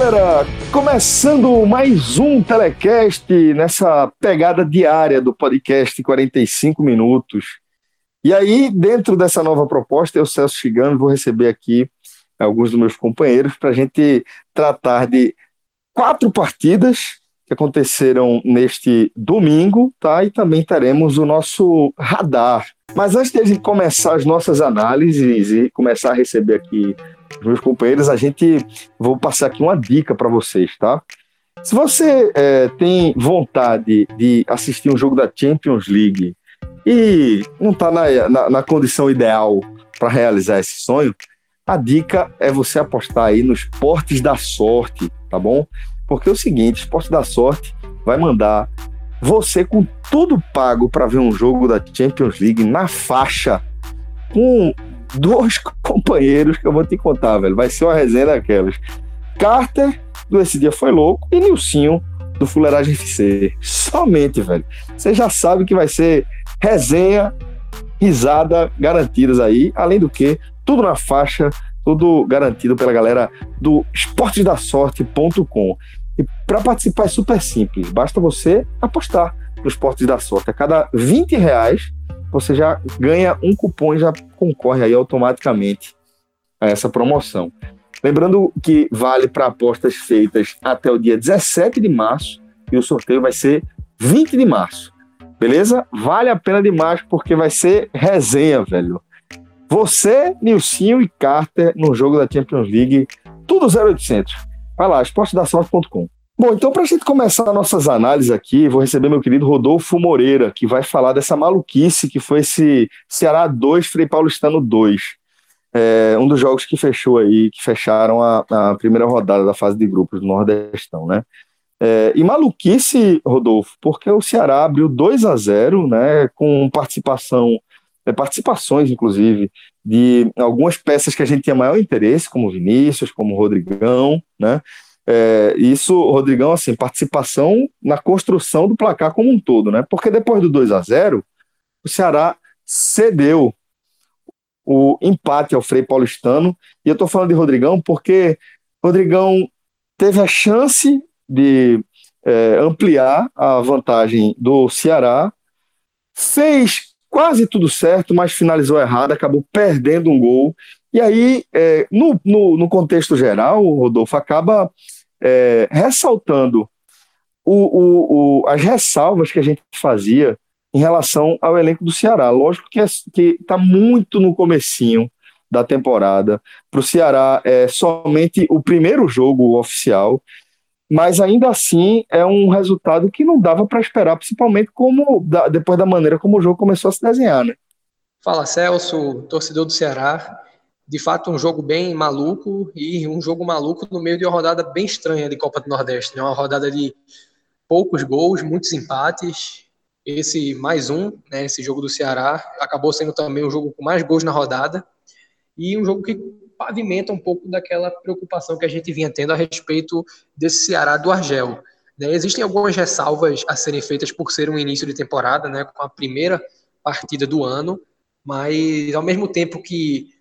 Galera, começando mais um telecast nessa pegada diária do podcast 45 minutos. E aí, dentro dessa nova proposta, eu, Celso Chigano, vou receber aqui alguns dos meus companheiros para a gente tratar de quatro partidas que aconteceram neste domingo, tá? E também teremos o nosso radar. Mas antes de a gente começar as nossas análises e começar a receber aqui meus companheiros, a gente vou passar aqui uma dica para vocês, tá? Se você é, tem vontade de assistir um jogo da Champions League e não está na, na, na, condição ideal para realizar esse sonho, a dica é você apostar aí nos portes da sorte, tá bom? Porque é o seguinte, esporte da sorte vai mandar você com tudo pago para ver um jogo da Champions League na faixa com dois companheiros que eu vou te contar, velho. Vai ser uma resenha daquelas. Carter, do Esse Dia Foi Louco, e Nilcinho, do Fuleiragem FC. Somente, velho. Você já sabe que vai ser resenha, risada garantidas aí. Além do que, tudo na faixa, tudo garantido pela galera do esportesdasorte.com. E para participar é super simples. Basta você apostar no Esportes da Sorte. A cada 20 reais você já ganha um cupom e já concorre aí automaticamente a essa promoção. Lembrando que vale para apostas feitas até o dia 17 de março e o sorteio vai ser 20 de março. Beleza? Vale a pena demais porque vai ser resenha, velho. Você, Nilcinho e Carter no jogo da Champions League, tudo 0800. Vai lá, esportedasorte.com. Bom, então para a gente começar nossas análises aqui, vou receber meu querido Rodolfo Moreira, que vai falar dessa maluquice que foi esse Ceará 2, Frei Paulistano 2. É, um dos jogos que fechou aí, que fecharam a, a primeira rodada da fase de grupos do Nordestão, né? É, e maluquice, Rodolfo, porque o Ceará abriu 2 a 0 né, com participação, é, participações, inclusive, de algumas peças que a gente tinha maior interesse, como Vinícius, como Rodrigão, né? É, isso, Rodrigão, assim, participação na construção do placar como um todo, né? Porque depois do 2 a 0 o Ceará cedeu o empate ao Frei Paulistano. E eu estou falando de Rodrigão porque Rodrigão teve a chance de é, ampliar a vantagem do Ceará, fez quase tudo certo, mas finalizou errado, acabou perdendo um gol. E aí, é, no, no, no contexto geral, o Rodolfo acaba é, ressaltando o, o, o, as ressalvas que a gente fazia em relação ao elenco do Ceará. Lógico que está muito no comecinho da temporada. Para o Ceará é somente o primeiro jogo oficial, mas ainda assim é um resultado que não dava para esperar, principalmente como depois da maneira como o jogo começou a se desenhar. Né? Fala Celso, torcedor do Ceará de fato um jogo bem maluco e um jogo maluco no meio de uma rodada bem estranha de Copa do Nordeste, né? Uma rodada de poucos gols, muitos empates. Esse mais um, né, esse jogo do Ceará, acabou sendo também um jogo com mais gols na rodada e um jogo que pavimenta um pouco daquela preocupação que a gente vinha tendo a respeito desse Ceará do Argel. Né? Existem algumas ressalvas a serem feitas por ser um início de temporada, né, com a primeira partida do ano, mas ao mesmo tempo que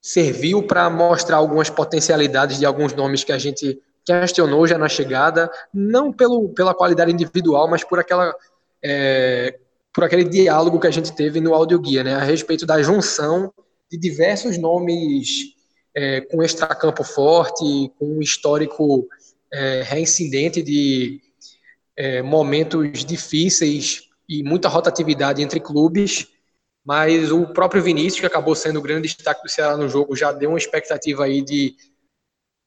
serviu para mostrar algumas potencialidades de alguns nomes que a gente questionou já na chegada, não pelo, pela qualidade individual, mas por aquela é, por aquele diálogo que a gente teve no audioguia, né, a respeito da junção de diversos nomes é, com extracampo forte, com um histórico é, reincidente de é, momentos difíceis e muita rotatividade entre clubes mas o próprio Vinícius, que acabou sendo o grande destaque do Ceará no jogo, já deu uma expectativa aí de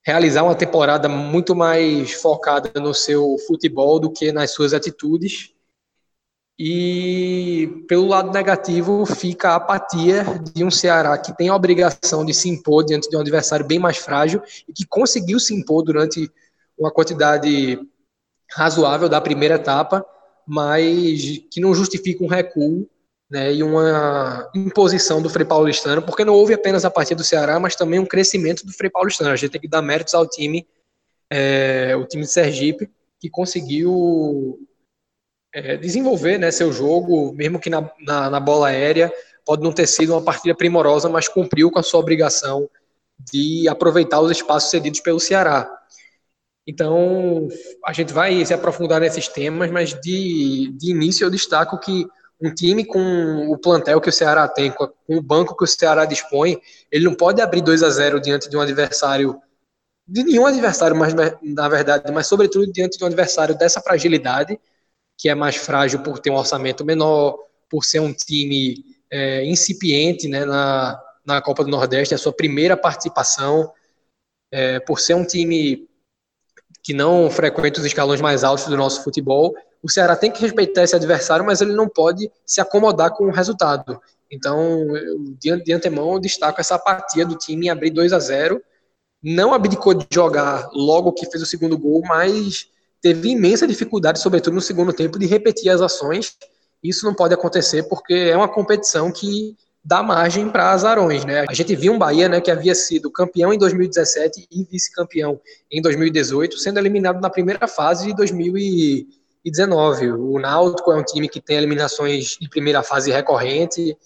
realizar uma temporada muito mais focada no seu futebol do que nas suas atitudes. E pelo lado negativo fica a apatia de um Ceará que tem a obrigação de se impor diante de um adversário bem mais frágil e que conseguiu se impor durante uma quantidade razoável da primeira etapa, mas que não justifica um recuo né, e uma imposição do Frei Paulistano, porque não houve apenas a partida do Ceará, mas também um crescimento do Frei Paulistano. A gente tem que dar méritos ao time, é, o time de Sergipe, que conseguiu é, desenvolver né, seu jogo, mesmo que na, na, na, bola aérea, pode não ter sido uma partida primorosa, mas cumpriu com a sua obrigação de aproveitar os espaços cedidos pelo Ceará. Então, a gente vai se aprofundar nesses temas, mas de, de início eu destaco que um time com o plantel que o Ceará tem, com o banco que o Ceará dispõe, ele não pode abrir 2 a 0 diante de um adversário, de nenhum adversário, mas na verdade, mas sobretudo diante de um adversário dessa fragilidade, que é mais frágil por ter um orçamento menor, por ser um time é, incipiente né, na, na Copa do Nordeste, a sua primeira participação, é, por ser um time que não frequenta os escalões mais altos do nosso futebol, o Ceará tem que respeitar esse adversário, mas ele não pode se acomodar com o resultado. Então, eu, de, antemão, eu destaco essa apatia do time em abrir 2 a 0 Não abdicou de jogar logo que fez o segundo gol, mas teve imensa dificuldade, sobretudo no segundo tempo, de repetir as ações. Isso não pode acontecer porque é uma competição que dá margem para azarões, né? A gente viu um Bahia, né, que havia sido campeão em 2017 e vice-campeão em 2018, sendo eliminado na primeira fase de 2018 2019. O Náutico é um time que tem eliminações de primeira fase recorrente,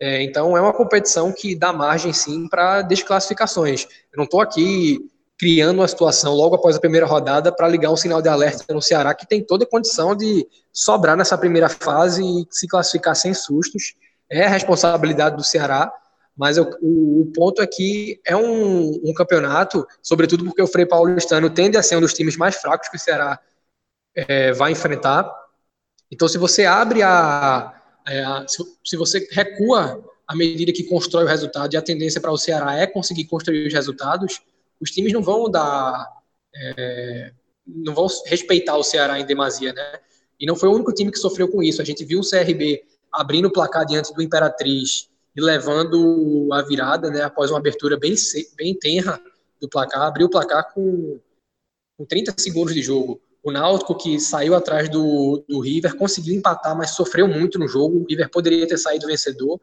é, então é uma competição que dá margem sim para desclassificações. Eu não estou aqui criando uma situação logo após a primeira rodada para ligar um sinal de alerta no Ceará que tem toda a condição de sobrar nessa primeira fase e se classificar sem sustos. É a responsabilidade do Ceará, mas o, o, ponto é que é um, um, campeonato, sobretudo porque o Frei Paulistano tende a ser um dos times mais fracos que o Ceará é, vai enfrentar. Então, se você abre a, é, a se, se, você recua à medida que constrói o resultado, e a tendência para o Ceará é conseguir construir os resultados, os times não vão dar, é, não vão respeitar o Ceará em demasia, né? E não foi o único time que sofreu com isso. A gente viu o CRB abrindo o placar diante do Imperatriz e levando a virada, né? Após uma abertura bem bem tenra do placar, abriu o placar com, com 30 segundos de jogo. O Náutico, que saiu atrás do, do River, conseguiu empatar, mas sofreu muito no jogo. O River poderia ter saído vencedor,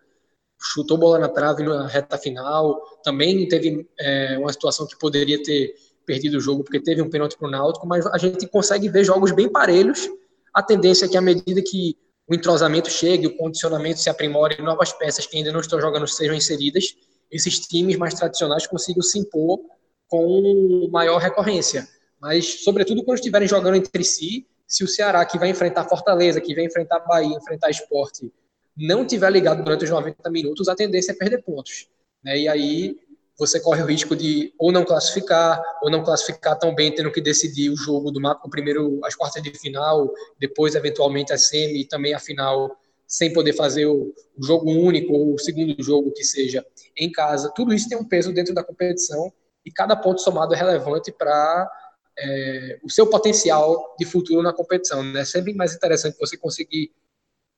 chutou bola na trave na reta final. Também teve é, uma situação que poderia ter perdido o jogo, porque teve um pênalti para o Náutico, mas a gente consegue ver jogos bem parelhos. A tendência é que, à medida que o entrosamento chegue, o condicionamento se aprimore novas peças que ainda não estão jogando sejam inseridas, esses times mais tradicionais consigam se impor com maior recorrência mas sobretudo quando estiverem jogando entre si, se o Ceará que vai enfrentar Fortaleza, que vai enfrentar Bahia, enfrentar Esporte, não tiver ligado durante os 90 minutos, a tendência é perder pontos. Né? E aí você corre o risco de ou não classificar, ou não classificar tão bem, tendo que decidir o jogo do mapa, primeiro, as quartas de final, depois eventualmente a semi e também a final, sem poder fazer o jogo único ou o segundo jogo que seja em casa. Tudo isso tem um peso dentro da competição e cada ponto somado é relevante para é, o seu potencial de futuro na competição. É né? sempre mais interessante você conseguir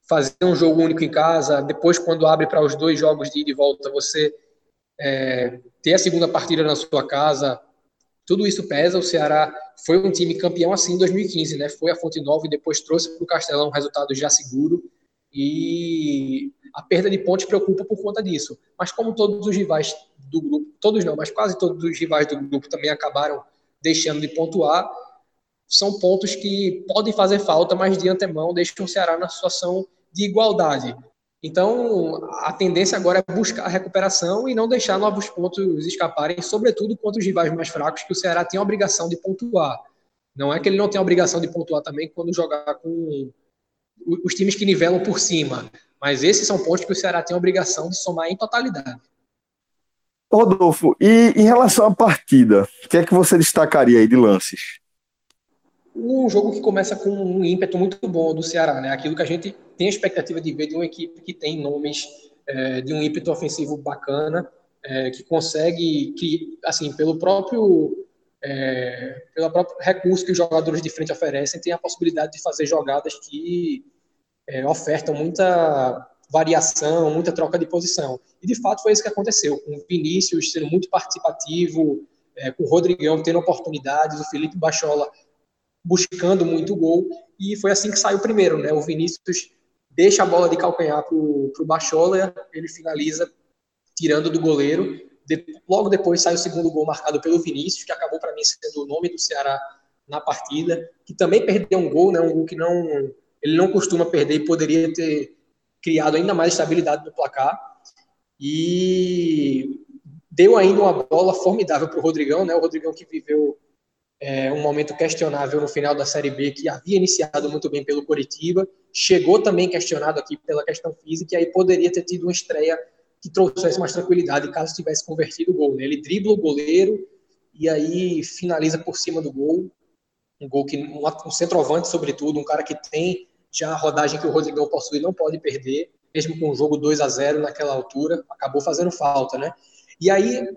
fazer um jogo único em casa, depois, quando abre para os dois jogos de ida e volta, você é, ter a segunda partida na sua casa. Tudo isso pesa. O Ceará foi um time campeão assim em 2015, né? Foi a Fonte Nova e depois trouxe para o Castelão um resultado já seguro. E a perda de pontos preocupa por conta disso. Mas como todos os rivais do grupo, todos não, mas quase todos os rivais do grupo também acabaram deixando de pontuar, são pontos que podem fazer falta, mas de antemão deixam o Ceará na situação de igualdade. Então, a tendência agora é buscar a recuperação e não deixar novos pontos escaparem, sobretudo contra os rivais mais fracos, que o Ceará tem a obrigação de pontuar. Não é que ele não tem a obrigação de pontuar também quando jogar com os times que nivelam por cima, mas esses são pontos que o Ceará tem a obrigação de somar em totalidade. Rodolfo, e em relação à partida, o que é que você destacaria aí de lances? Um jogo que começa com um ímpeto muito bom do Ceará, né? Aquilo que a gente tem a expectativa de ver de uma equipe que tem nomes é, de um ímpeto ofensivo bacana, é, que consegue, que, assim, pelo próprio, é, pelo próprio recurso que os jogadores de frente oferecem, tem a possibilidade de fazer jogadas que é, ofertam muita variação, muita troca de posição. E de fato foi isso que aconteceu, com o Vinícius sendo muito participativo, é, com o Rodrigão tendo oportunidades, o Felipe Bachola buscando muito gol, e foi assim que saiu o primeiro, né? O Vinícius deixa a bola de calcanhar para o Bachola, ele finaliza tirando do goleiro. De, logo depois sai o segundo gol marcado pelo Vinícius, que acabou para mim sendo o nome do Ceará na partida, que também perdeu um gol, né? Um gol que não ele não costuma perder e poderia ter criado ainda mais estabilidade no placar. E deu ainda uma bola formidável para o Rodrigão, né? O Rodrigão que viveu é, um momento questionável no final da Série B, que havia iniciado muito bem pelo Coritiba, chegou também questionado aqui pela questão física, e aí poderia ter tido uma estreia que trouxesse mais tranquilidade caso tivesse convertido o gol. Né? Ele dribla o goleiro e aí finaliza por cima do gol. Um gol que um, um centroavante, sobretudo, um cara que tem já a rodagem que o Rodrigão possui, não pode perder, mesmo com o jogo 2 a 0 naquela altura, acabou fazendo falta, né? E aí,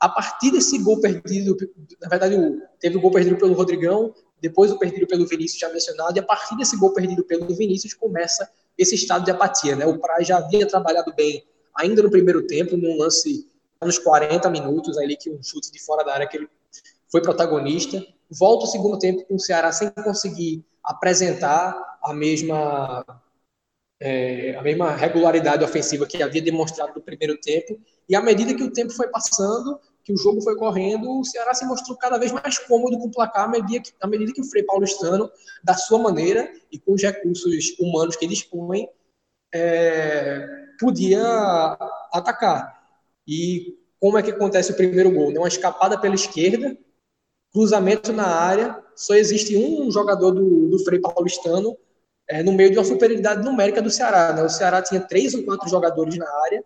a partir desse gol perdido, na verdade, teve o gol perdido pelo Rodrigão, depois o perdido pelo Vinícius já mencionado, e a partir desse gol perdido pelo Vinícius começa esse estado de apatia, né? O Praz já havia trabalhado bem ainda no primeiro tempo, num lance nos 40 minutos ali que um chute de fora da área que ele foi protagonista. Volta o segundo tempo com o Ceará sem conseguir apresentar a mesma é, a mesma regularidade ofensiva que havia demonstrado no primeiro tempo. E à medida que o tempo foi passando, que o jogo foi correndo, o Ceará se mostrou cada vez mais cômodo com o placar à medida que, à medida que o Frei Paulistano, da sua maneira e com os recursos humanos que dispõe, é, podia atacar. E como é que acontece o primeiro gol? Uma escapada pela esquerda, cruzamento na área, só existe um jogador do, do Frei Paulistano é, no meio de uma superioridade numérica do Ceará. Né? O Ceará tinha três ou quatro jogadores na área.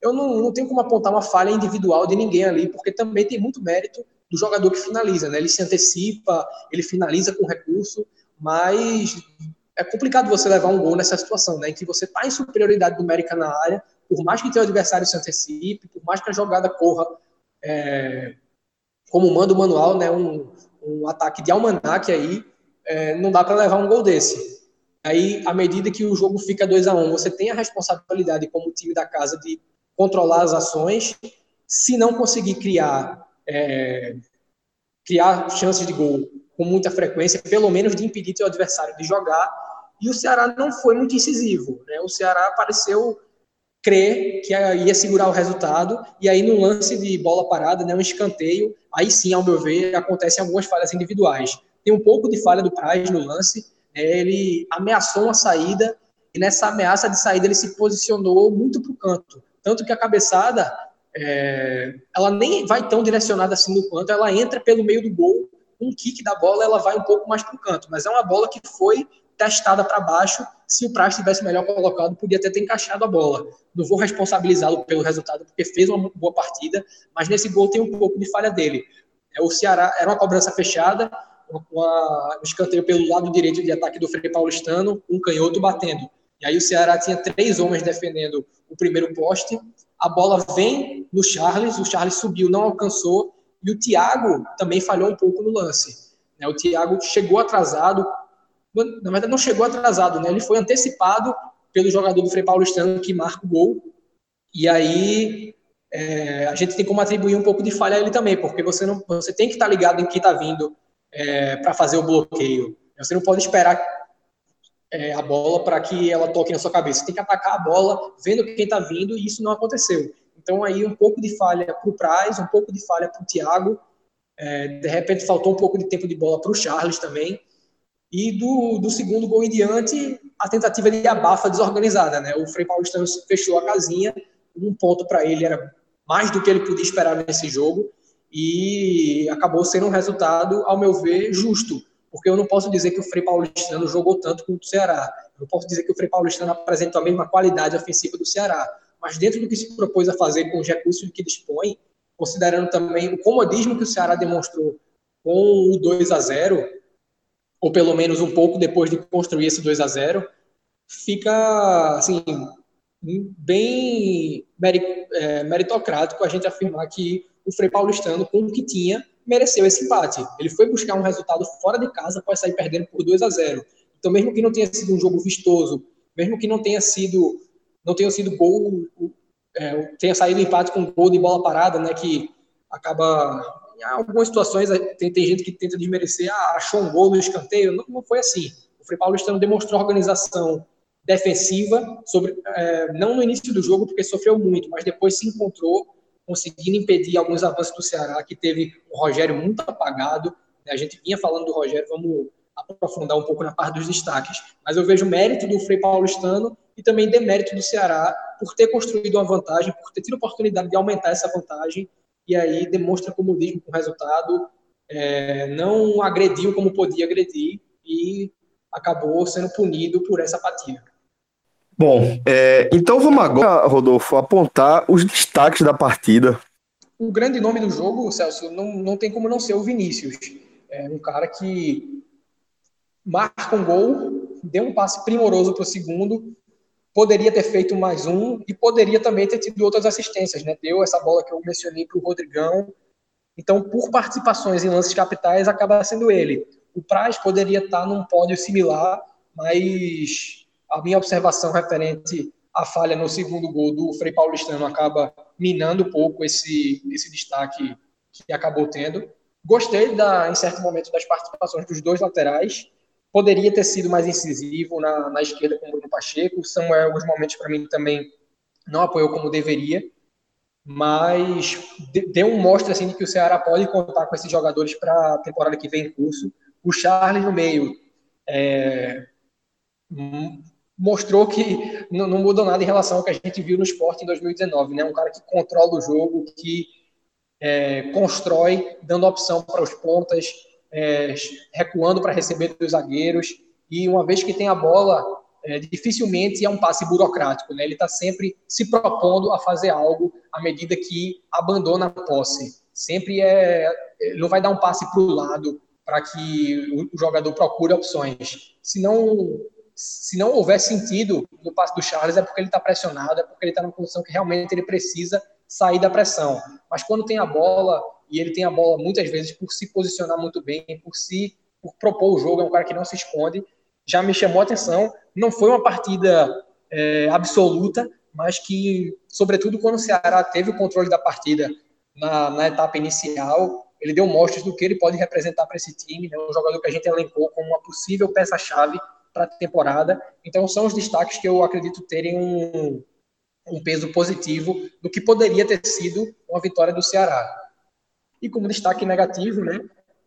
Eu não, não tenho como apontar uma falha individual de ninguém ali, porque também tem muito mérito do jogador que finaliza. Né? Ele se antecipa, ele finaliza com recurso, mas é complicado você levar um gol nessa situação, né? Em que você está em superioridade numérica na área, por mais que o adversário se antecipe, por mais que a jogada corra é, como manda o manual, né? Um, um ataque de almanac aí, é, não dá para levar um gol desse. Aí, à medida que o jogo fica 2 a 1 um, você tem a responsabilidade como time da casa de controlar as ações. Se não conseguir criar é, criar chances de gol com muita frequência, pelo menos de impedir seu adversário de jogar, e o Ceará não foi muito incisivo. Né? O Ceará pareceu crer que ia segurar o resultado, e aí no lance de bola parada, né, um escanteio, aí sim, ao meu ver, acontecem algumas falhas individuais. Tem um pouco de falha do Praz no lance, né, ele ameaçou uma saída, e nessa ameaça de saída ele se posicionou muito para o canto, tanto que a cabeçada, é, ela nem vai tão direcionada assim no canto, ela entra pelo meio do gol, um kick da bola, ela vai um pouco mais para o canto, mas é uma bola que foi testada para baixo. Se o Praz tivesse melhor colocado, podia até ter encaixado a bola. Não vou responsabilizá-lo pelo resultado, porque fez uma boa partida, mas nesse gol tem um pouco de falha dele. É, o Ceará era uma cobrança fechada, um escanteio pelo lado direito de ataque do Frei Paulistano, um canhoto batendo. E aí o Ceará tinha três homens defendendo o primeiro poste. A bola vem no Charles, o Charles subiu, não alcançou, e o Thiago também falhou um pouco no lance. Né, o Thiago chegou atrasado, na verdade não chegou atrasado, né? Ele foi antecipado pelo jogador do Frei Paulistano que marca o gol. E aí é, a gente tem como atribuir um pouco de falha a ele também, porque você não, você tem que estar ligado em quem está vindo é, para fazer o bloqueio. Você não pode esperar é, a bola para que ela toque na sua cabeça. Você tem que atacar a bola vendo quem está vindo e isso não aconteceu. Então aí um pouco de falha para o Praz, um pouco de falha para o Thiago. É, de repente faltou um pouco de tempo de bola para o Charles também. E do, do segundo gol em diante, a tentativa de abafa desorganizada, né? O Frei Paulistano fechou a casinha, um ponto para ele era mais do que ele podia esperar nesse jogo e acabou sendo um resultado, ao meu ver, justo, porque eu não posso dizer que o Frei Paulistano jogou tanto quanto o Ceará. Eu não posso dizer que o Frei Paulistano apresentou a mesma qualidade ofensiva do Ceará, mas dentro do que se propôs a fazer com os recursos que dispõe, considerando também o comodismo que o Ceará demonstrou com o 2 a 0 ou pelo menos um pouco depois de construir esse 2 a 0 fica assim bem é, meritocrático a gente afirmar que o Frei Paulistano, com o que tinha, mereceu esse empate. Ele foi buscar um resultado fora de casa após sair perdendo por 2 a 0. Então, mesmo que não tenha sido um jogo vistoso, mesmo que não tenha sido não tenha sido gol, é, tenha saído empate com gol de bola parada, né, que acaba em algumas situações tem, tem gente que tenta desmerecer, ah, achou um gol no escanteio, não, não foi assim. O Frei Paulistano demonstrou organização defensiva, sobre, é, não no início do jogo, porque sofreu muito, mas depois se encontrou conseguindo impedir alguns avanços do Ceará, que teve o Rogério muito apagado. Né? A gente vinha falando do Rogério, vamos aprofundar um pouco na parte dos destaques. Mas eu vejo mérito do Frei Paulistano e também demérito do Ceará por ter construído uma vantagem, por ter tido a oportunidade de aumentar essa vantagem, e aí demonstra comodismo com o resultado, é, não agrediu como podia agredir e acabou sendo punido por essa apatia. Bom, é, então vamos agora, Rodolfo, apontar os destaques da partida. O grande nome do jogo, Celso, não, não tem como não ser o Vinícius. É um cara que marca um gol, deu um passe primoroso para o segundo, poderia ter feito mais um e poderia também ter tido outras assistências, né? Deu essa bola que eu mencionei para o Rodrigão. Então, por participações em lances capitais, acaba sendo ele. O Praz poderia estar num pódio similar, mas a minha observação referente à falha no segundo gol do Frei Paulistano acaba minando um pouco esse, esse destaque que acabou tendo. Gostei, da, em certo momento, das participações dos dois laterais. Poderia ter sido mais incisivo na, na esquerda com o Bruno Pacheco. O Samuel, alguns momentos, para mim, também não apoiou como deveria. Mas deu um mostra assim, de que o Ceará pode contar com esses jogadores para a temporada que vem em curso. O Charles no meio. É, mostrou que não, não, mudou nada em relação ao que a gente viu no esporte em 2019, né? Um cara que controla o jogo, que é, constrói, dando opção para os pontas, é, recuando para receber dos zagueiros, e uma vez que tem a bola, é, dificilmente é um passe burocrático, né? Ele está sempre se propondo a fazer algo à medida que abandona a posse. Sempre é, não vai dar um passe para o lado para que o jogador procure opções. Senão se não houver sentido no passe do Charles, é porque ele está pressionado, é porque ele está numa posição que realmente ele precisa sair da pressão. Mas quando tem a bola, e ele tem a bola muitas vezes por se posicionar muito bem, por se por propor o jogo, é um cara que não se esconde, já me chamou a atenção. Não foi uma partida é, absoluta, mas que, sobretudo quando o Ceará teve o controle da partida na, na etapa inicial, ele deu mostras do que ele pode representar para esse time, né? um jogador que a gente elencou como uma possível peça-chave para a temporada. Então, são os destaques que eu acredito terem um, um peso positivo do que poderia ter sido uma vitória do Ceará. E como destaque negativo, né,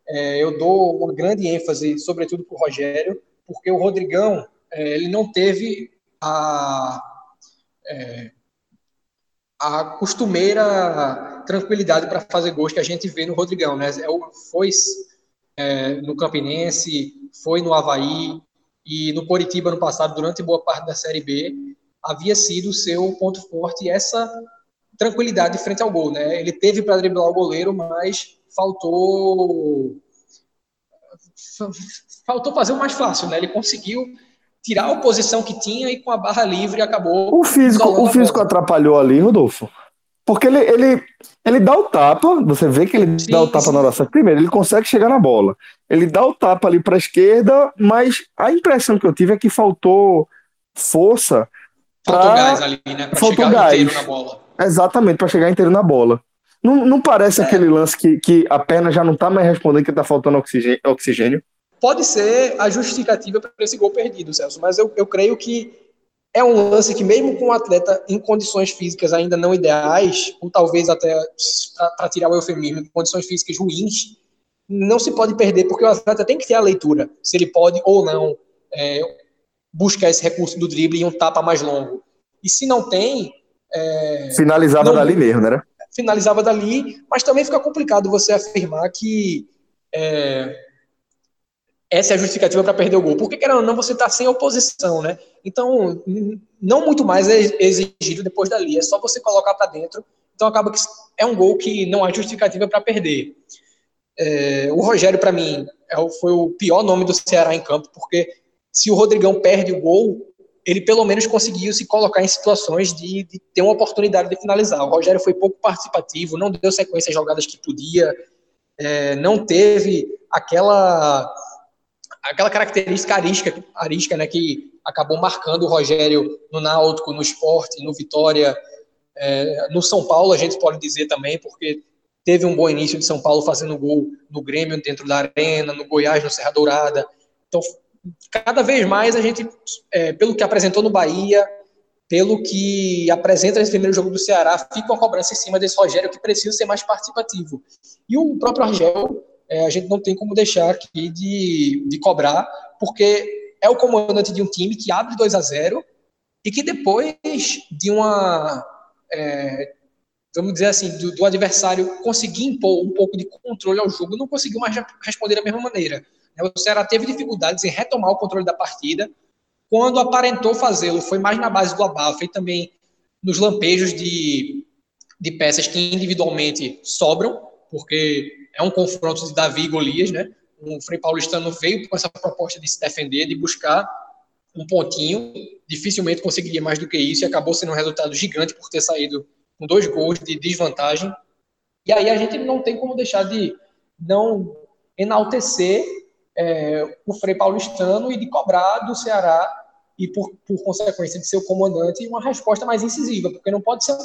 é, eu dou uma grande ênfase, sobretudo para o Rogério, porque o Rodrigão é, ele não teve a, é, a costumeira tranquilidade para fazer gols que a gente vê no Rodrigão. Né? É foi é, no Campinense, foi no Havaí, e no Coritiba no passado, durante boa parte da Série B, havia sido o seu ponto forte essa tranquilidade frente ao gol, né? Ele teve para driblar o goleiro, mas faltou faltou fazer o mais fácil, né? Ele conseguiu tirar a oposição que tinha e com a barra livre acabou. O físico, o físico atrapalhou ali, Rodolfo. Porque ele, ele, ele dá o tapa, você vê que ele sim, dá o tapa sim. na hora certa. Primeiro, ele consegue chegar na bola. Ele dá o tapa ali para a esquerda, mas a impressão que eu tive é que faltou força. Faltou pra... gás ali, né? Pra faltou chegar gás. inteiro na bola. Exatamente, para chegar inteiro na bola. Não, não parece é. aquele lance que, que a perna já não está mais respondendo que está faltando oxigênio, oxigênio? Pode ser a justificativa para esse gol perdido, Celso, mas eu, eu creio que é um lance que, mesmo com o atleta em condições físicas ainda não ideais, ou talvez até, para tirar o eufemismo, condições físicas ruins, não se pode perder, porque o atleta tem que ter a leitura, se ele pode ou não é, buscar esse recurso do drible em um tapa mais longo. E se não tem. É, finalizava não, dali mesmo, né? Finalizava dali, mas também fica complicado você afirmar que. É, essa é a justificativa para perder o gol. Porque, querendo ou não, você está sem oposição, né? Então, não muito mais é exigido depois dali. É só você colocar para dentro. Então, acaba que é um gol que não há justificativa para perder. É, o Rogério, para mim, é, foi o pior nome do Ceará em campo, porque se o Rodrigão perde o gol, ele pelo menos conseguiu se colocar em situações de, de, ter uma oportunidade de finalizar. O Rogério foi pouco participativo, não deu sequência às jogadas que podia, é, não teve aquela aquela característica arística, arística né, que acabou marcando o Rogério no Náutico, no Esporte, no Vitória, é, no São Paulo, a gente pode dizer também, porque teve um bom início de São Paulo fazendo gol no Grêmio dentro da arena, no Goiás, no Serra Dourada. Então, cada vez mais a gente, é, pelo que apresentou no Bahia, pelo que apresenta nesse primeiro jogo do Ceará, fica uma cobrança em cima desse Rogério que precisa ser mais participativo. E o próprio Rogério, é, a gente não tem como deixar aqui de, de cobrar, porque é o comandante de um time que abre 2 a 0 e que depois de uma. É, vamos dizer assim, do, do adversário conseguir impor um pouco de controle ao jogo, não conseguiu mais responder da mesma maneira. O Ceará teve dificuldades em retomar o controle da partida. Quando aparentou fazê-lo, foi mais na base do abafa e também nos lampejos de, de peças que individualmente sobram, porque é um confronto de Davi e Golias, né? O Frei Paulistano veio com essa proposta de se defender, de buscar um pontinho, dificilmente conseguiria mais do que isso e acabou sendo um resultado gigante por ter saído com dois gols de desvantagem. E aí a gente não tem como deixar de não enaltecer é, o Frei Paulistano e de cobrar do Ceará e, por, por consequência, de seu comandante, uma resposta mais incisiva, porque não pode ser.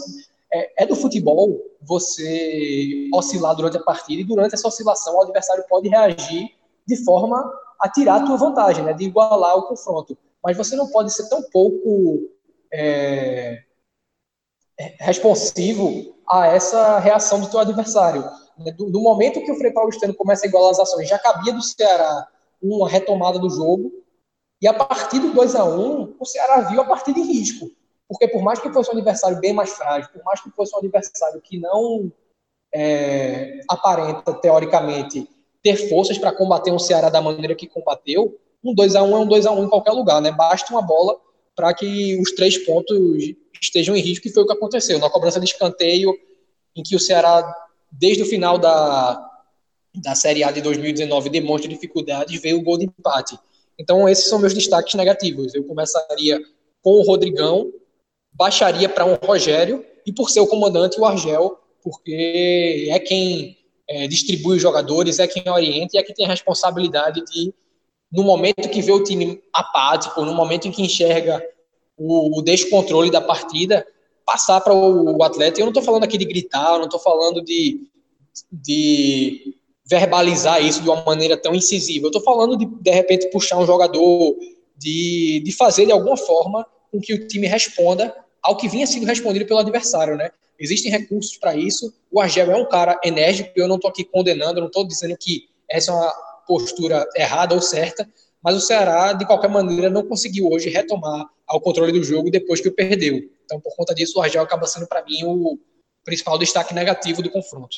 É, é, do futebol você oscilar durante a partida e durante essa oscilação o adversário pode reagir de forma a tirar a tua vantagem, né, de igualar o confronto. Mas você não pode ser tão pouco é, é responsivo a essa reação do teu adversário. Né, do, do, momento que o Frei Paulistano começa a igualar as ações, já cabia do Ceará uma retomada do jogo, e a partir do 2 a 1 o Ceará viu a partida em risco. Porque por mais que fosse um adversário bem mais frágil, por mais que fosse um adversário que não é, aparenta, teoricamente, ter forças para combater um Ceará da maneira que combateu, um 2 a 1 é um 2 a 1 em qualquer lugar, né? Basta uma bola para que os três pontos estejam em risco, que foi o que aconteceu. Na cobrança de escanteio, em que o Ceará desde o final da, da Série A de 2019 demonstra dificuldades, veio o gol de empate. Então, esses são meus destaques negativos. Eu começaria com o Rodrigão, baixaria para um Rogério, e por ser o comandante, o Argel, porque é quem é, distribui os jogadores, é quem orienta e é quem tem a responsabilidade de, no momento que vê o time apático, no momento em que enxerga o, o descontrole da partida, passar para o, atleta. Eu não estou falando aqui de gritar, eu não estou falando de, de verbalizar isso de uma maneira tão incisiva. Eu estou falando de, de repente, puxar um jogador, de, de fazer de alguma forma com que o time responda ao que vinha sendo respondido pelo adversário, né? Existem recursos para isso. O Argel é um cara enérgico, eu não estou aqui condenando, eu não estou dizendo que essa é uma postura errada ou certa, mas o Ceará, de qualquer maneira, não conseguiu hoje retomar ao controle do jogo depois que o perdeu. Então, por conta disso, o Argel acaba sendo, para mim, o principal destaque negativo do confronto.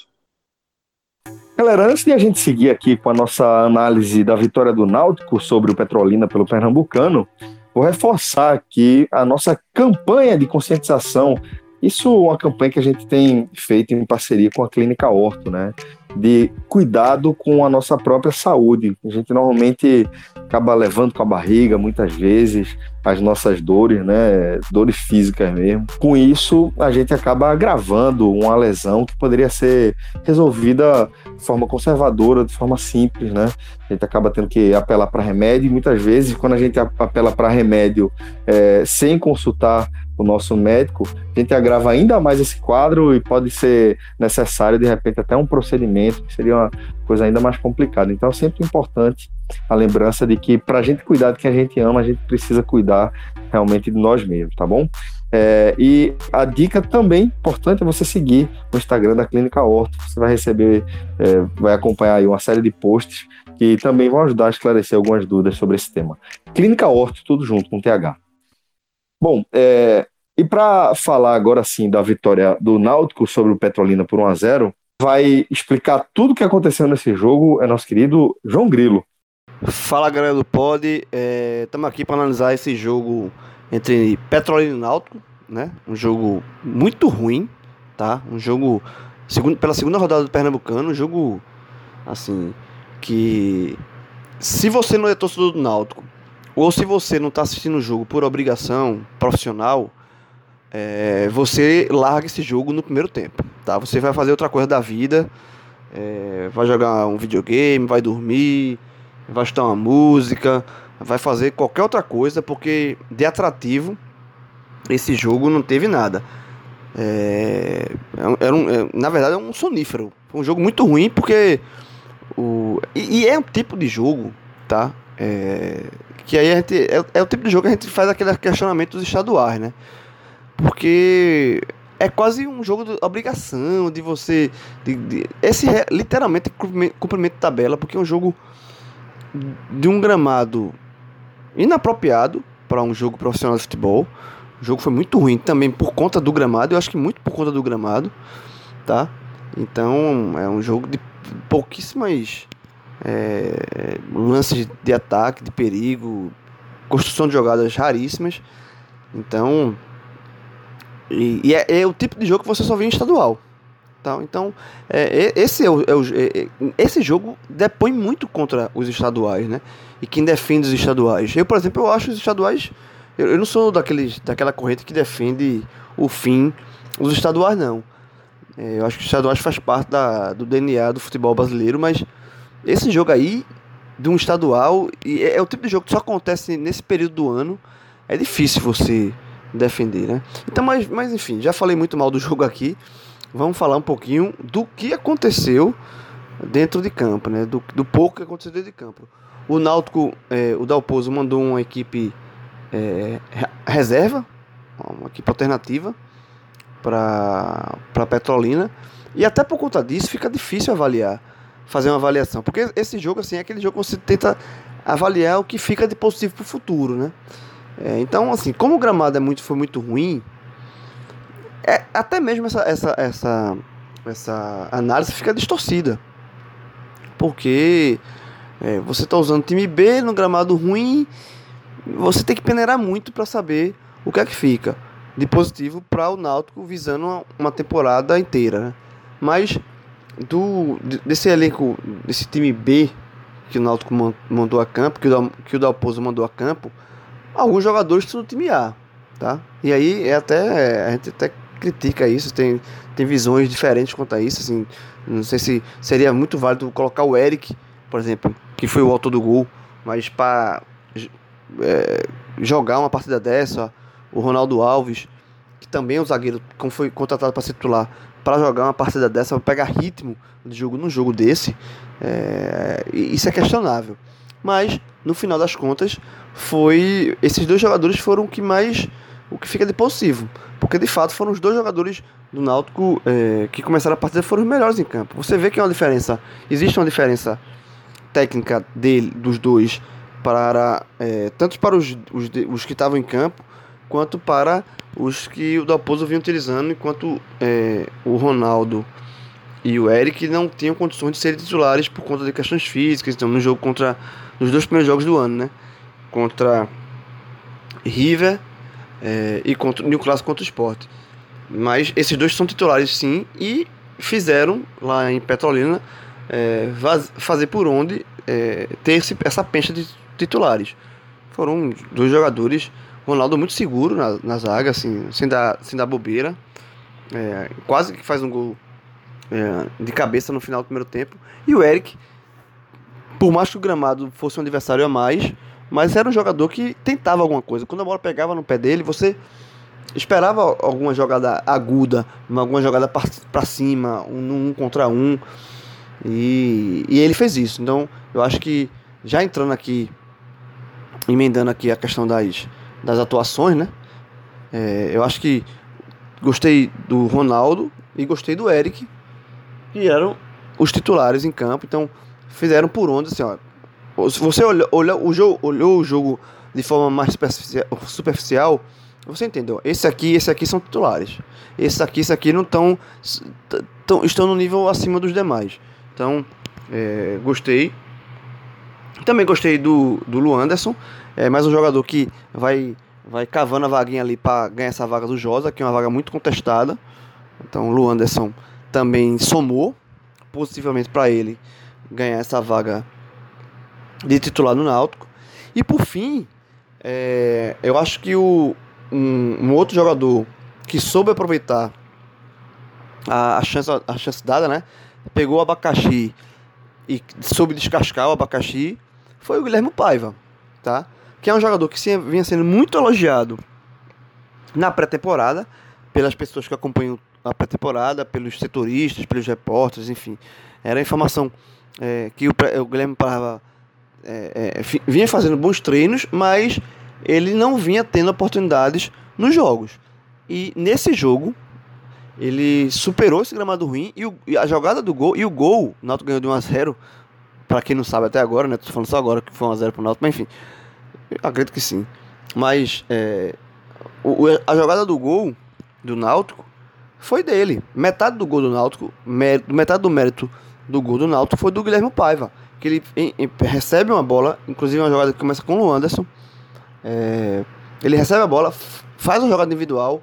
Galera, antes de a gente seguir aqui com a nossa análise da vitória do Náutico sobre o Petrolina pelo Pernambucano, vou reforçar aqui a nossa campanha de conscientização. Isso é uma campanha que a gente tem feito em parceria com a Clínica Horto, né? De cuidado com a nossa própria saúde. A gente normalmente acaba levando com a barriga muitas vezes as nossas dores, né, dores físicas mesmo. Com isso, a gente acaba agravando uma lesão que poderia ser resolvida de forma conservadora, de forma simples, né? A gente acaba tendo que apelar para remédio e muitas vezes, quando a gente apela para remédio é, sem consultar o nosso médico, a gente agrava ainda mais esse quadro e pode ser necessário, de repente, até um procedimento, que seria uma coisa ainda mais complicada. Então, é sempre importante a lembrança de que, para a gente cuidar de quem a gente ama, a gente precisa cuidar realmente de nós mesmos, tá bom? É, e a dica também importante é você seguir o Instagram da Clínica Horto. Você vai receber, é, vai acompanhar aí uma série de posts que também vão ajudar a esclarecer algumas dúvidas sobre esse tema. Clínica Horto, tudo junto com TH. Bom, é, e para falar agora sim da vitória do Náutico sobre o Petrolina por 1 a 0 vai explicar tudo o que aconteceu nesse jogo é nosso querido João Grilo. Fala galera do Pod, estamos é, aqui para analisar esse jogo entre Petrolina e Náutico, né? Um jogo muito ruim, tá? Um jogo segundo, pela segunda rodada do Pernambucano, um jogo assim que se você não é torcedor do Náutico ou se você não está assistindo o jogo por obrigação profissional, é, você larga esse jogo no primeiro tempo, tá? Você vai fazer outra coisa da vida, é, vai jogar um videogame, vai dormir, vai escutar uma música, vai fazer qualquer outra coisa, porque de atrativo esse jogo não teve nada. É, é era um, é, na verdade é um sonífero. Um jogo muito ruim porque o e, e é um tipo de jogo, tá? É, que aí a gente é, é, o tipo de jogo que a gente faz aquele questionamento dos estaduais, né? Porque é quase um jogo de obrigação de você de, de, esse é, literalmente cumprimento de tabela, porque é um jogo de um gramado inapropriado para um jogo profissional de futebol. O jogo foi muito ruim também por conta do gramado, eu acho que muito por conta do gramado, tá? Então é um jogo de pouquíssimas é, lances de ataque, de perigo, construção de jogadas raríssimas. Então, e, e é, é, o tipo de jogo que você só vê em estadual. Tá? Então, é, esse, é o, é o é, é, esse jogo depõe muito contra os estaduais, né? E quem defende os estaduais. Eu, por exemplo, eu acho os estaduais eu, eu não sou daqueles, daquela corrente que defende o fim dos estaduais, não. É, eu acho que os estaduais faz parte da, do DNA do futebol brasileiro, mas esse jogo aí, de um estadual, e é, é, o tipo de jogo que só acontece nesse período do ano, é difícil você defender, né? Então, mas, mas enfim, já falei muito mal do jogo aqui. Vamos falar um pouquinho do que aconteceu dentro de campo, né? Do, do pouco que aconteceu dentro de campo. O Náutico, é, o Dalpozo mandou uma equipe é, reserva, uma equipe alternativa para Petrolina. E até por conta disso fica difícil avaliar, fazer uma avaliação. Porque esse jogo assim, é aquele jogo que você tenta avaliar o que fica de positivo para o futuro. Né? É, então, assim, como o gramado é muito, foi muito ruim, é, até mesmo essa, essa, essa, essa análise fica distorcida. Porque é, você está usando time B no gramado ruim você tem que peneirar muito para saber o que é que fica de positivo para o Náutico visando uma temporada inteira. Né? Mas do desse elenco, desse time B que o Náutico mandou a campo, que o, que o Dalpozo mandou a campo, alguns jogadores estão no time A, tá? E aí é até a gente até critica isso, tem, tem visões diferentes quanto a isso, assim, não sei se seria muito válido colocar o Eric, por exemplo, que foi o autor do gol, mas para é, jogar uma partida dessa, o Ronaldo Alves, que também é um zagueiro que foi contratado para titular, para jogar uma partida dessa, para pegar ritmo de jogo num jogo desse, é, isso é questionável. Mas no final das contas, foi esses dois jogadores foram o que mais o que fica de possível, porque de fato foram os dois jogadores do Náutico é, que começaram a partida foram os melhores em campo. Você vê que é uma diferença, existe uma diferença técnica dele dos dois para é, tanto para os, os, os que estavam em campo quanto para os que o Dalpozo vinha utilizando enquanto é, o Ronaldo e o Eric não tinham condições de serem titulares por conta de questões físicas então no jogo contra nos dois primeiros jogos do ano né contra River é, e contra o Newcastle contra o Sport mas esses dois são titulares sim e fizeram lá em Petrolina é, fazer por onde é, ter esse, essa pencha de titulares. Foram dois jogadores, Ronaldo muito seguro na, na zaga, assim, sem dar, sem dar bobeira. É, quase que faz um gol é, de cabeça no final do primeiro tempo. E o Eric, por mais que o gramado fosse um adversário a mais, mas era um jogador que tentava alguma coisa. Quando a bola pegava no pé dele, você esperava alguma jogada aguda, alguma jogada para cima, um, um contra um. E, e ele fez isso. Então, eu acho que já entrando aqui emendando aqui a questão das, das atuações, né? É, eu acho que gostei do Ronaldo e gostei do Eric, que eram os titulares em campo, então fizeram por onde, assim, ó. Se você olhou, olhou, o jogo, olhou o jogo de forma mais superficial, você entendeu? Esse aqui esse aqui são titulares. Esse aqui esse aqui não estão estão no nível acima dos demais. Então, é, gostei também gostei do, do Luanderson, é mais um jogador que vai, vai cavando a vaguinha ali para ganhar essa vaga do Josa, que é uma vaga muito contestada. Então o Luanderson também somou positivamente para ele ganhar essa vaga de titular no Náutico. E por fim, É, eu acho que o, um, um, outro jogador que soube aproveitar a, a, chance, a chance dada, né? Pegou o abacaxi e soube descascar o abacaxi, foi o Guilherme Paiva, tá? Que é um jogador que vinha sendo muito elogiado na pré-temporada, pelas pessoas que acompanham a pré-temporada, pelos setoristas, pelos repórteres, enfim. Era informação é, que o, o Guilherme Paiva é, é, vinha fazendo bons treinos, mas ele não vinha tendo oportunidades nos jogos. E nesse jogo, ele superou esse gramado ruim e, o, e, a jogada do gol, e o gol, o Náutico ganhou de 1 a 0 para quem não sabe até agora, né? Tô falando só agora que foi 1 a 0 pro Náutico, mas enfim. Acredito que sim. Mas é, o, a jogada do gol do Náutico foi dele. Metade do gol do Náutico, metade do mérito do gol do Náutico foi do Guilherme Paiva. Que ele em, em, recebe uma bola, inclusive uma jogada que começa com o Anderson. É, ele recebe a bola, faz uma jogada individual.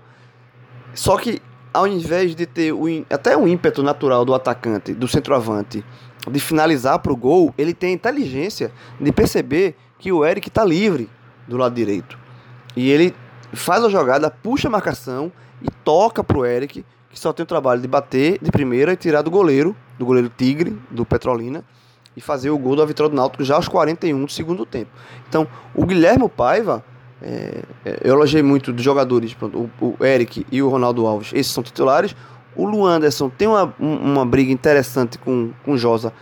Só que ao invés de ter o, até o ímpeto natural do atacante, do centroavante, de finalizar para o gol, ele tem a inteligência de perceber que o Eric está livre do lado direito. E ele faz a jogada, puxa a marcação e toca para o Eric, que só tem o trabalho de bater de primeira e tirar do goleiro, do goleiro Tigre, do Petrolina, e fazer o gol da vitória do Náutico já aos 41 do segundo tempo. Então, o Guilherme Paiva é, é, eu elogiei muito dos jogadores, pronto, o, o, Eric e o Ronaldo Alves, esses são titulares. O Luan Anderson tem uma, uma briga interessante com, com o Josa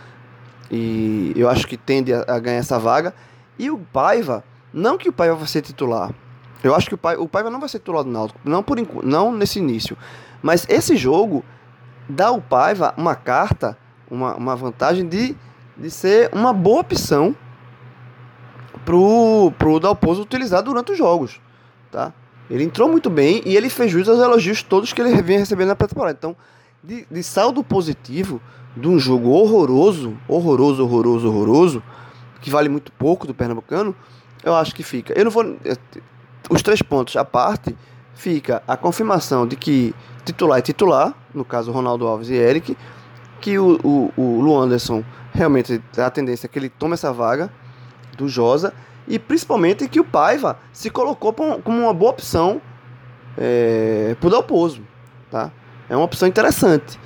e eu acho que tende a, a, ganhar essa vaga. E o Paiva, não que o Paiva vai ser titular, eu acho que o, Paiva, o Paiva não vai ser titular do Náutico, não, por, não nesse início, mas esse jogo dá ao Paiva uma carta, uma, uma vantagem de, de ser uma boa opção pro, pro Dalpozo utilizar durante os jogos, tá? Ele entrou muito bem e ele fez jus aos elogios todos que ele vinha recebendo na pré-temporada. Então, de, de saldo positivo de um jogo horroroso, horroroso, horroroso, horroroso, que vale muito pouco do Pernambucano, eu acho que fica. Eu não vou. Os três pontos à parte, fica a confirmação de que titular é titular, no caso Ronaldo Alves e Eric, que o, o, o Lu Anderson realmente a tendência é que ele tome essa vaga do Josa e principalmente que o Paiva se colocou como uma boa opção é, para o Dalpozo, tá? É uma opção interessante,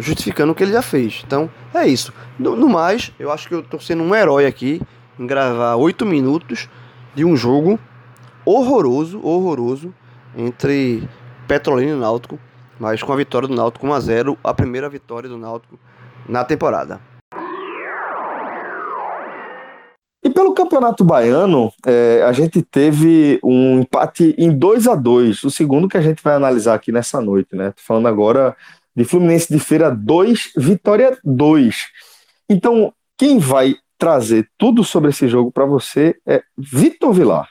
justificando o que ele já fez. Então, é isso. No, no mais, eu acho que eu estou sendo um herói aqui em gravar oito minutos de um jogo horroroso, horroroso entre Petrolina e Náutico, mas com a vitória do Náutico 1 a 0, a primeira vitória do Náutico na temporada. E pelo Campeonato Baiano, é, a gente teve um empate em 2 a 2 o segundo que a gente vai analisar aqui nessa noite, né? Tô falando agora de Fluminense de Feira 2, Vitória 2. Então, quem vai trazer tudo sobre esse jogo para você é Vitor Vilar.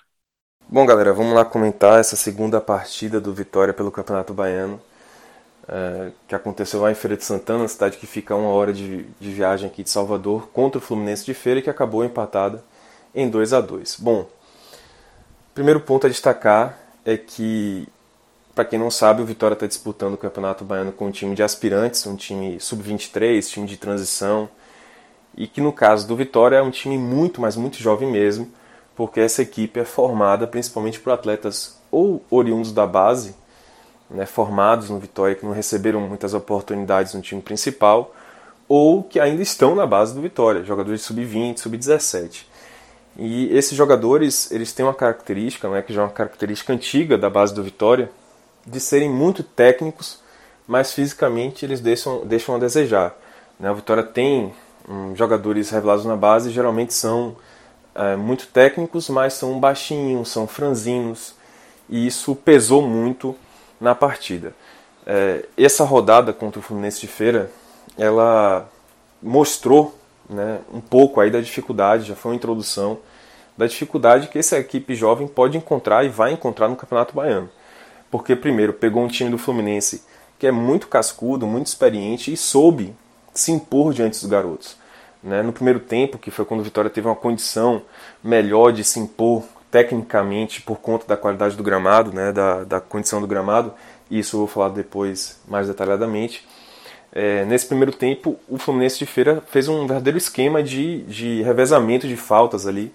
Bom, galera, vamos lá comentar essa segunda partida do Vitória pelo Campeonato Baiano, é, que aconteceu lá em Feira de Santana, cidade que fica uma hora de, de viagem aqui de Salvador, contra o Fluminense de Feira, que acabou empatada em 2 a 2 Bom, primeiro ponto a destacar é que, para quem não sabe, o Vitória está disputando o Campeonato Baiano com um time de aspirantes, um time sub-23, time de transição, e que no caso do Vitória é um time muito, mas muito jovem mesmo, porque essa equipe é formada principalmente por atletas ou oriundos da base, né, formados no Vitória, que não receberam muitas oportunidades no time principal, ou que ainda estão na base do Vitória, jogadores sub-20, sub-17. E esses jogadores, eles têm uma característica, né, que já é uma característica antiga da base do Vitória, de serem muito técnicos, mas fisicamente eles deixam, deixam a desejar. Né? O Vitória tem um, jogadores revelados na base, geralmente são é, muito técnicos, mas são baixinhos, são franzinos, e isso pesou muito na partida. É, essa rodada contra o Fluminense de Feira, ela mostrou né, um pouco aí da dificuldade, já foi uma introdução, da dificuldade que essa equipe jovem pode encontrar e vai encontrar no Campeonato Baiano. Porque, primeiro, pegou um time do Fluminense que é muito cascudo, muito experiente e soube se impor diante dos garotos. Né? No primeiro tempo, que foi quando o Vitória teve uma condição melhor de se impor tecnicamente por conta da qualidade do gramado, né? da, da condição do gramado, e isso eu vou falar depois mais detalhadamente. É, nesse primeiro tempo, o Fluminense de Feira fez um verdadeiro esquema de, de revezamento de faltas ali,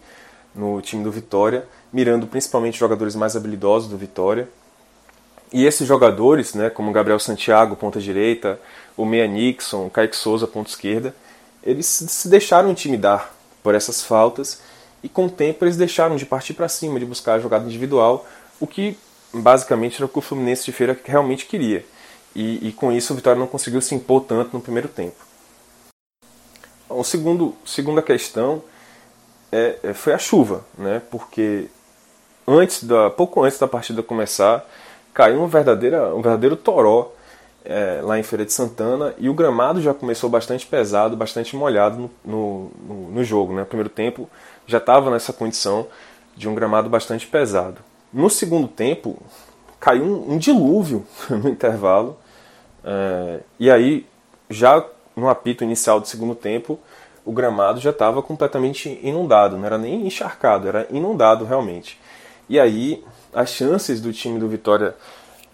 no time do Vitória, mirando principalmente jogadores mais habilidosos do Vitória. E esses jogadores, né, como Gabriel Santiago, ponta direita, o Meia Nixon, o Kaique Souza, ponta esquerda, eles se deixaram intimidar por essas faltas e com o tempo eles deixaram de partir para cima, de buscar a jogada individual, o que basicamente era o que o Fluminense de Feira realmente queria. E, e com isso o Vitória não conseguiu se impor tanto no primeiro tempo. O segundo, segunda questão é, é, foi a chuva, né? Porque antes da, pouco antes da partida começar, caiu um verdadeiro, um verdadeiro toró é, lá em Feira de Santana e o gramado já começou bastante pesado, bastante molhado no, no, no jogo. Né? No primeiro tempo já estava nessa condição de um gramado bastante pesado. No segundo tempo caiu um, um dilúvio no intervalo é, e aí já no apito inicial do segundo tempo o gramado já estava completamente inundado, não era nem encharcado, era inundado realmente. E aí as chances do time do Vitória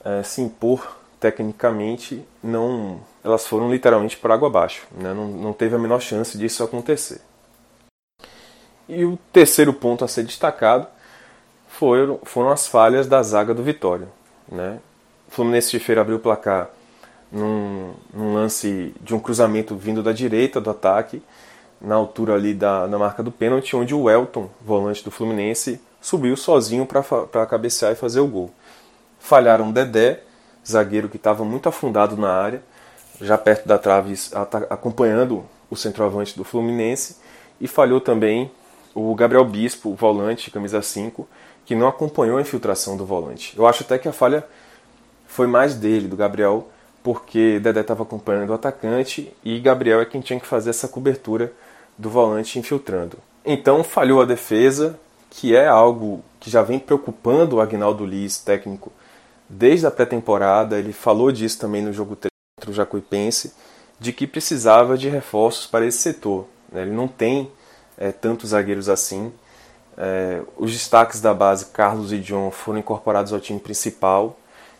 é, se impor tecnicamente não elas foram literalmente por água abaixo né? não, não teve a menor chance disso acontecer e o terceiro ponto a ser destacado foram, foram as falhas da zaga do Vitória né? o Fluminense de Feira abriu o placar num, num, lance de um cruzamento vindo da direita do ataque na altura ali da, da marca do pênalti onde o Welton volante do Fluminense subiu sozinho para cabecear e fazer o gol falharam Dedé zagueiro que estava muito afundado na área, já perto da trave, acompanhando o centroavante do Fluminense, e falhou também o Gabriel Bispo, volante, camisa 5, que não acompanhou a infiltração do volante. Eu acho até que a falha foi mais dele, do Gabriel, porque Dedé estava acompanhando o atacante e Gabriel é quem tinha que fazer essa cobertura do volante infiltrando. Então falhou a defesa, que é algo que já vem preocupando o Agnaldo Liz, técnico desde a pré-temporada, ele falou disso também no jogo contra o Jacuipense, de que precisava de reforços para esse setor. Né? Ele não tem é, tantos zagueiros assim. É, os destaques da base, Carlos e John, foram incorporados ao time principal.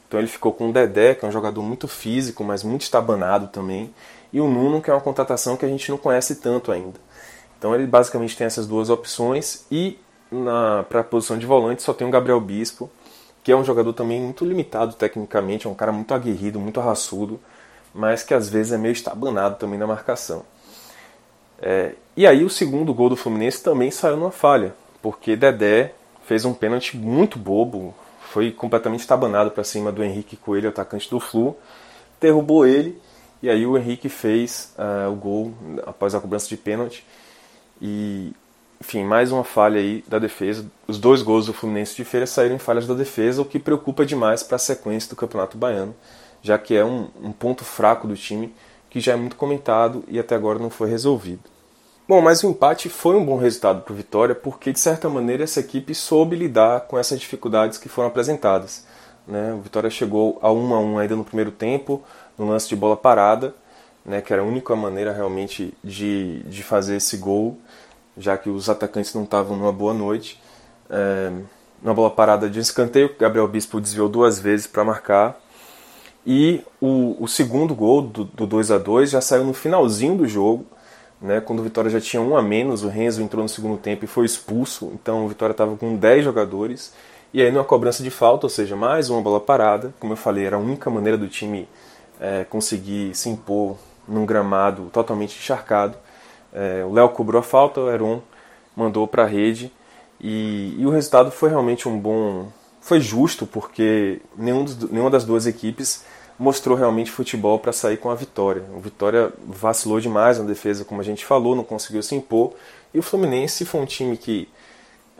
Então ele ficou com o Dedé, que é um jogador muito físico, mas muito estabanado também. E o Nuno, que é uma contratação que a gente não conhece tanto ainda. Então ele basicamente tem essas duas opções. E para a posição de volante só tem o Gabriel Bispo, que é um jogador também muito limitado tecnicamente, é um cara muito aguerrido, muito raçudo, mas que às vezes é meio estabanado também na marcação. É, e aí o segundo gol do Fluminense também saiu numa falha, porque Dedé fez um pênalti muito bobo, foi completamente estabanado para cima do Henrique Coelho, atacante do Flu, derrubou ele, e aí o Henrique fez uh, o gol após a cobrança de pênalti. E enfim, mais uma falha aí da defesa. Os dois gols do Fluminense de Feira saíram em falhas da defesa, o que preocupa demais para a sequência do Campeonato Baiano, já que é um, um, ponto fraco do time que já é muito comentado e até agora não foi resolvido. Bom, mas o empate foi um bom resultado para o Vitória, porque de certa maneira essa equipe soube lidar com essas dificuldades que foram apresentadas. Né? O Vitória chegou a 1 a 1 ainda no primeiro tempo, no lance de bola parada, né? que era a única maneira realmente de, de fazer esse gol já que os atacantes não estavam numa boa noite. É, bola parada de escanteio, Gabriel Bispo desviou duas vezes para marcar. E o, o, segundo gol do, do 2 a 2 já saiu no finalzinho do jogo, né, quando o Vitória já tinha um a menos. O Renzo entrou no segundo tempo e foi expulso, então o Vitória estava com 10 jogadores. E aí, numa cobrança de falta, ou seja, mais uma bola parada, como eu falei, era a única maneira do time é, conseguir se impor num gramado totalmente encharcado. É, o Léo cobrou a falta, o Heron mandou para a rede e, e, o resultado foi realmente um bom. Foi justo, porque nenhum nenhuma das duas equipes mostrou realmente futebol para sair com a vitória. O Vitória vacilou demais na defesa, como a gente falou, não conseguiu se impor. E o Fluminense foi um time que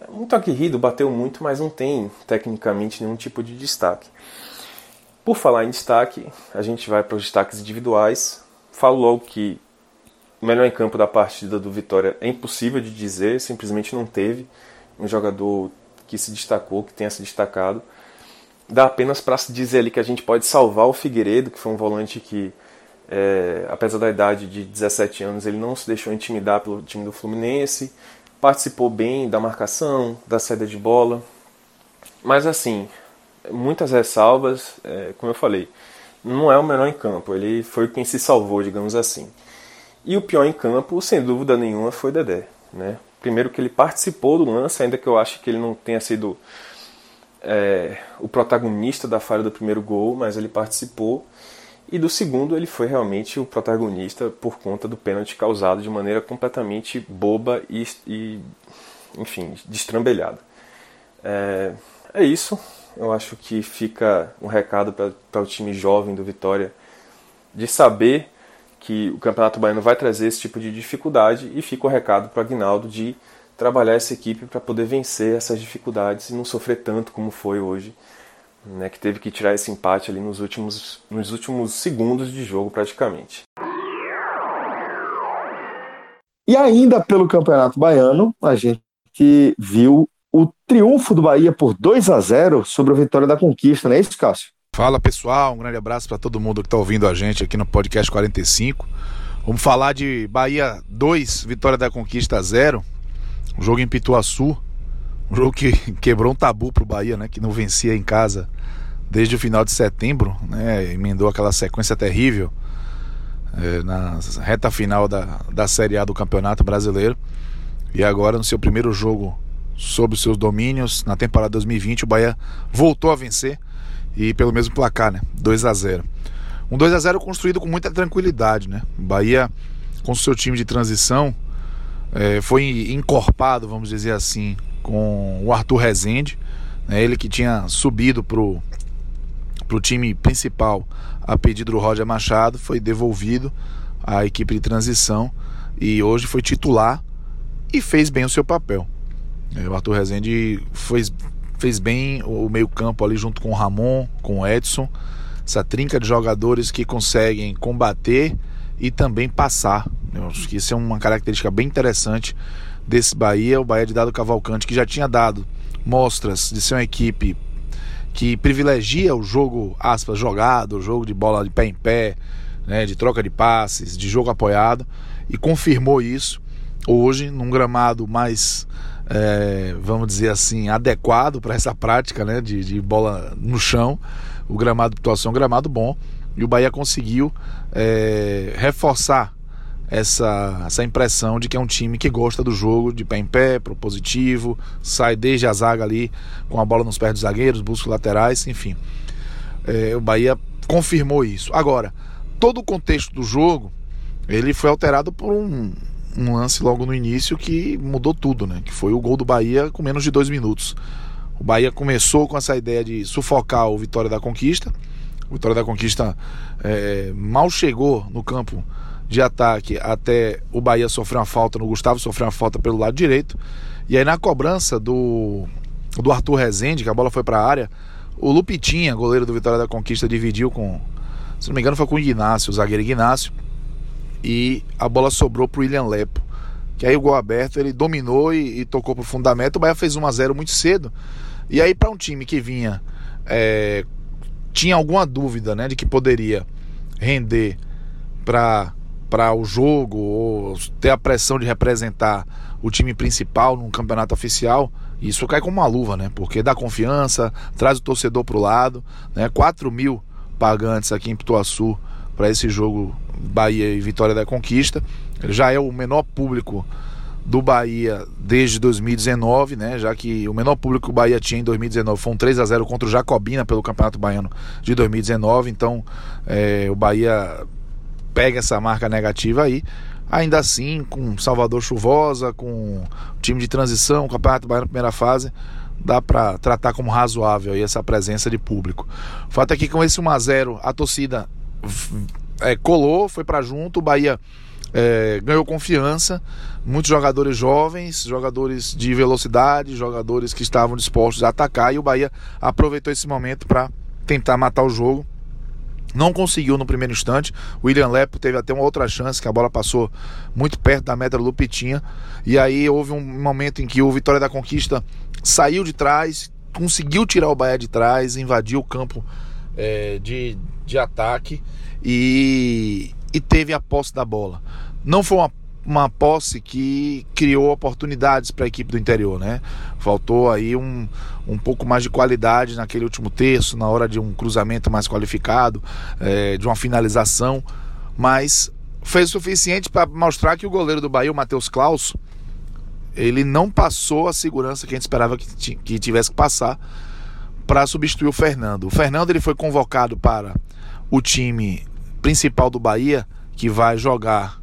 é muito aguerrido, bateu muito, mas não tem tecnicamente nenhum tipo de destaque. Por falar em destaque, a gente vai para os destaques individuais. Falo logo que melhor em campo da partida do Vitória é impossível de dizer, simplesmente não teve um jogador que se destacou, que tenha se destacado. Dá apenas para se dizer ali que a gente pode salvar o Figueiredo, que foi um volante que, é, apesar da idade de 17 anos, ele não se deixou intimidar pelo time do Fluminense, participou bem da marcação, da saída de bola. Mas assim, muitas ressalvas, é, como eu falei, não é o melhor em campo, ele foi quem se salvou, digamos assim. E o pior em campo, sem dúvida nenhuma, foi Dedé. Né? primeiro que ele participou do lance, ainda que eu acho que ele não tenha sido é, o protagonista da falha do primeiro gol, mas ele participou. E do segundo, ele foi realmente o protagonista por conta do pênalti causado de maneira completamente boba e, e enfim, destrambelhada. É, é isso. Eu acho que fica um recado para o time jovem do Vitória de saber que o Campeonato Baiano vai trazer esse tipo de dificuldade e fica o recado para o Agnaldo de trabalhar essa equipe para poder vencer essas dificuldades e não sofrer tanto como foi hoje, né, que teve que tirar esse empate ali nos últimos, nos últimos segundos de jogo praticamente. E ainda pelo Campeonato Baiano, a gente viu o triunfo do Bahia por 2 a 0 sobre a Vitória da Conquista, não é isso, Cássio? Fala pessoal, um grande abraço para todo mundo que está ouvindo a gente aqui no podcast 45. Vamos falar de Bahia 2, Vitória da Conquista 0. Um jogo em Pituaçu, um jogo que quebrou um tabu pro Bahia, né? Que não vencia em casa desde o final de setembro, né? Emendou aquela sequência terrível é, na reta final da, da Série A do Campeonato Brasileiro. E agora, no seu primeiro jogo sob os seus domínios, na temporada 2020, o Bahia voltou a vencer e pelo mesmo placar, né? 2 a 0 Um 2 a 0 construído com muita tranquilidade, né? Bahia, com seu time de transição, é, foi encorpado, vamos dizer assim, com o Arthur Rezende, né, ele que tinha subido pro, pro time principal a pedido do Roger Machado, foi devolvido à equipe de transição e hoje foi titular e fez bem o seu papel. É, o Arthur Rezende fez, fez bem o meio-campo ali junto com o Ramon, com o Edson, essa trinca de jogadores que conseguem combater e também passar. Eu acho que isso é uma característica bem interessante desse Bahia, o Bahia de Dado Cavalcante, que já tinha dado mostras de ser uma equipe que privilegia o jogo, aspas, jogado, o jogo de bola de pé em pé, né, de troca de passes, de jogo apoiado, e confirmou isso hoje num gramado mais, é, vamos dizer assim, adequado para essa prática né, de, de bola no chão. O gramado de é um gramado bom e o Bahia conseguiu é, reforçar essa, essa impressão de que é um time que gosta do jogo de pé em pé, propositivo, sai desde a zaga ali com a bola nos pés dos zagueiros, busca laterais, enfim. É, o Bahia confirmou isso. Agora, todo o contexto do jogo ele foi alterado por um, um lance logo no início que mudou tudo, né? Que foi o gol do Bahia com menos de dois minutos. O Bahia começou com essa ideia de sufocar o Vitória da Conquista Vitória da Conquista é, mal chegou no campo de ataque até o Bahia sofrer uma falta no Gustavo, sofreu uma falta pelo lado direito. E aí na cobrança do, do Arthur Rezende, que a bola foi para a área, o Lupitinha, goleiro do Vitória da Conquista, dividiu com, se não me engano, foi com o Ignacio, o zagueiro Ignacio. E a bola sobrou para o William Lepo. Que aí o gol aberto, ele dominou e, e tocou para o fundamento. O Bahia fez 1 a 0 muito cedo. E aí, para um time que vinha é, tinha alguma dúvida né, de que poderia render para o jogo ou ter a pressão de representar o time principal num campeonato oficial, isso cai como uma luva, né? Porque dá confiança, traz o torcedor para o lado, né? 4 mil pagantes aqui em Pituaçu para esse jogo Bahia e Vitória da Conquista. Ele já é o menor público do Bahia desde 2019, né? Já que o menor público que o Bahia tinha em 2019 foi um 3 a 0 contra o Jacobina pelo Campeonato Baiano de 2019. Então é, o Bahia pega essa marca negativa aí. Ainda assim, com Salvador chuvosa, com time de transição, Campeonato Baiano primeira fase, dá para tratar como razoável aí essa presença de público. O fato é que com esse 1 a 0 a torcida é, colou, foi para junto, o Bahia é, ganhou confiança, muitos jogadores jovens, jogadores de velocidade, jogadores que estavam dispostos a atacar e o Bahia aproveitou esse momento para tentar matar o jogo. Não conseguiu no primeiro instante. O William Lepo teve até uma outra chance, que a bola passou muito perto da meta do Lupitinha. E aí houve um momento em que o Vitória da Conquista saiu de trás, conseguiu tirar o Bahia de trás, invadiu o campo é, de, de ataque e, e teve a posse da bola. Não foi uma, uma posse que criou oportunidades para a equipe do interior, né? Faltou aí um, um pouco mais de qualidade naquele último terço, na hora de um cruzamento mais qualificado, é, de uma finalização, mas fez o suficiente para mostrar que o goleiro do Bahia, o Matheus Klaus, ele não passou a segurança que a gente esperava que, que tivesse que passar para substituir o Fernando. O Fernando ele foi convocado para o time principal do Bahia, que vai jogar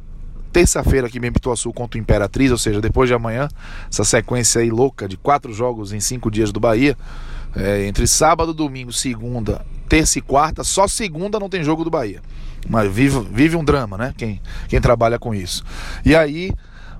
terça-feira aqui em Pituaçu contra o Imperatriz, ou seja, depois de amanhã, essa sequência aí louca de quatro jogos em cinco dias do Bahia. É, entre sábado, domingo, segunda, terça e quarta, só segunda não tem jogo do Bahia. Mas vive, vive um drama, né? Quem, quem trabalha com isso. E aí,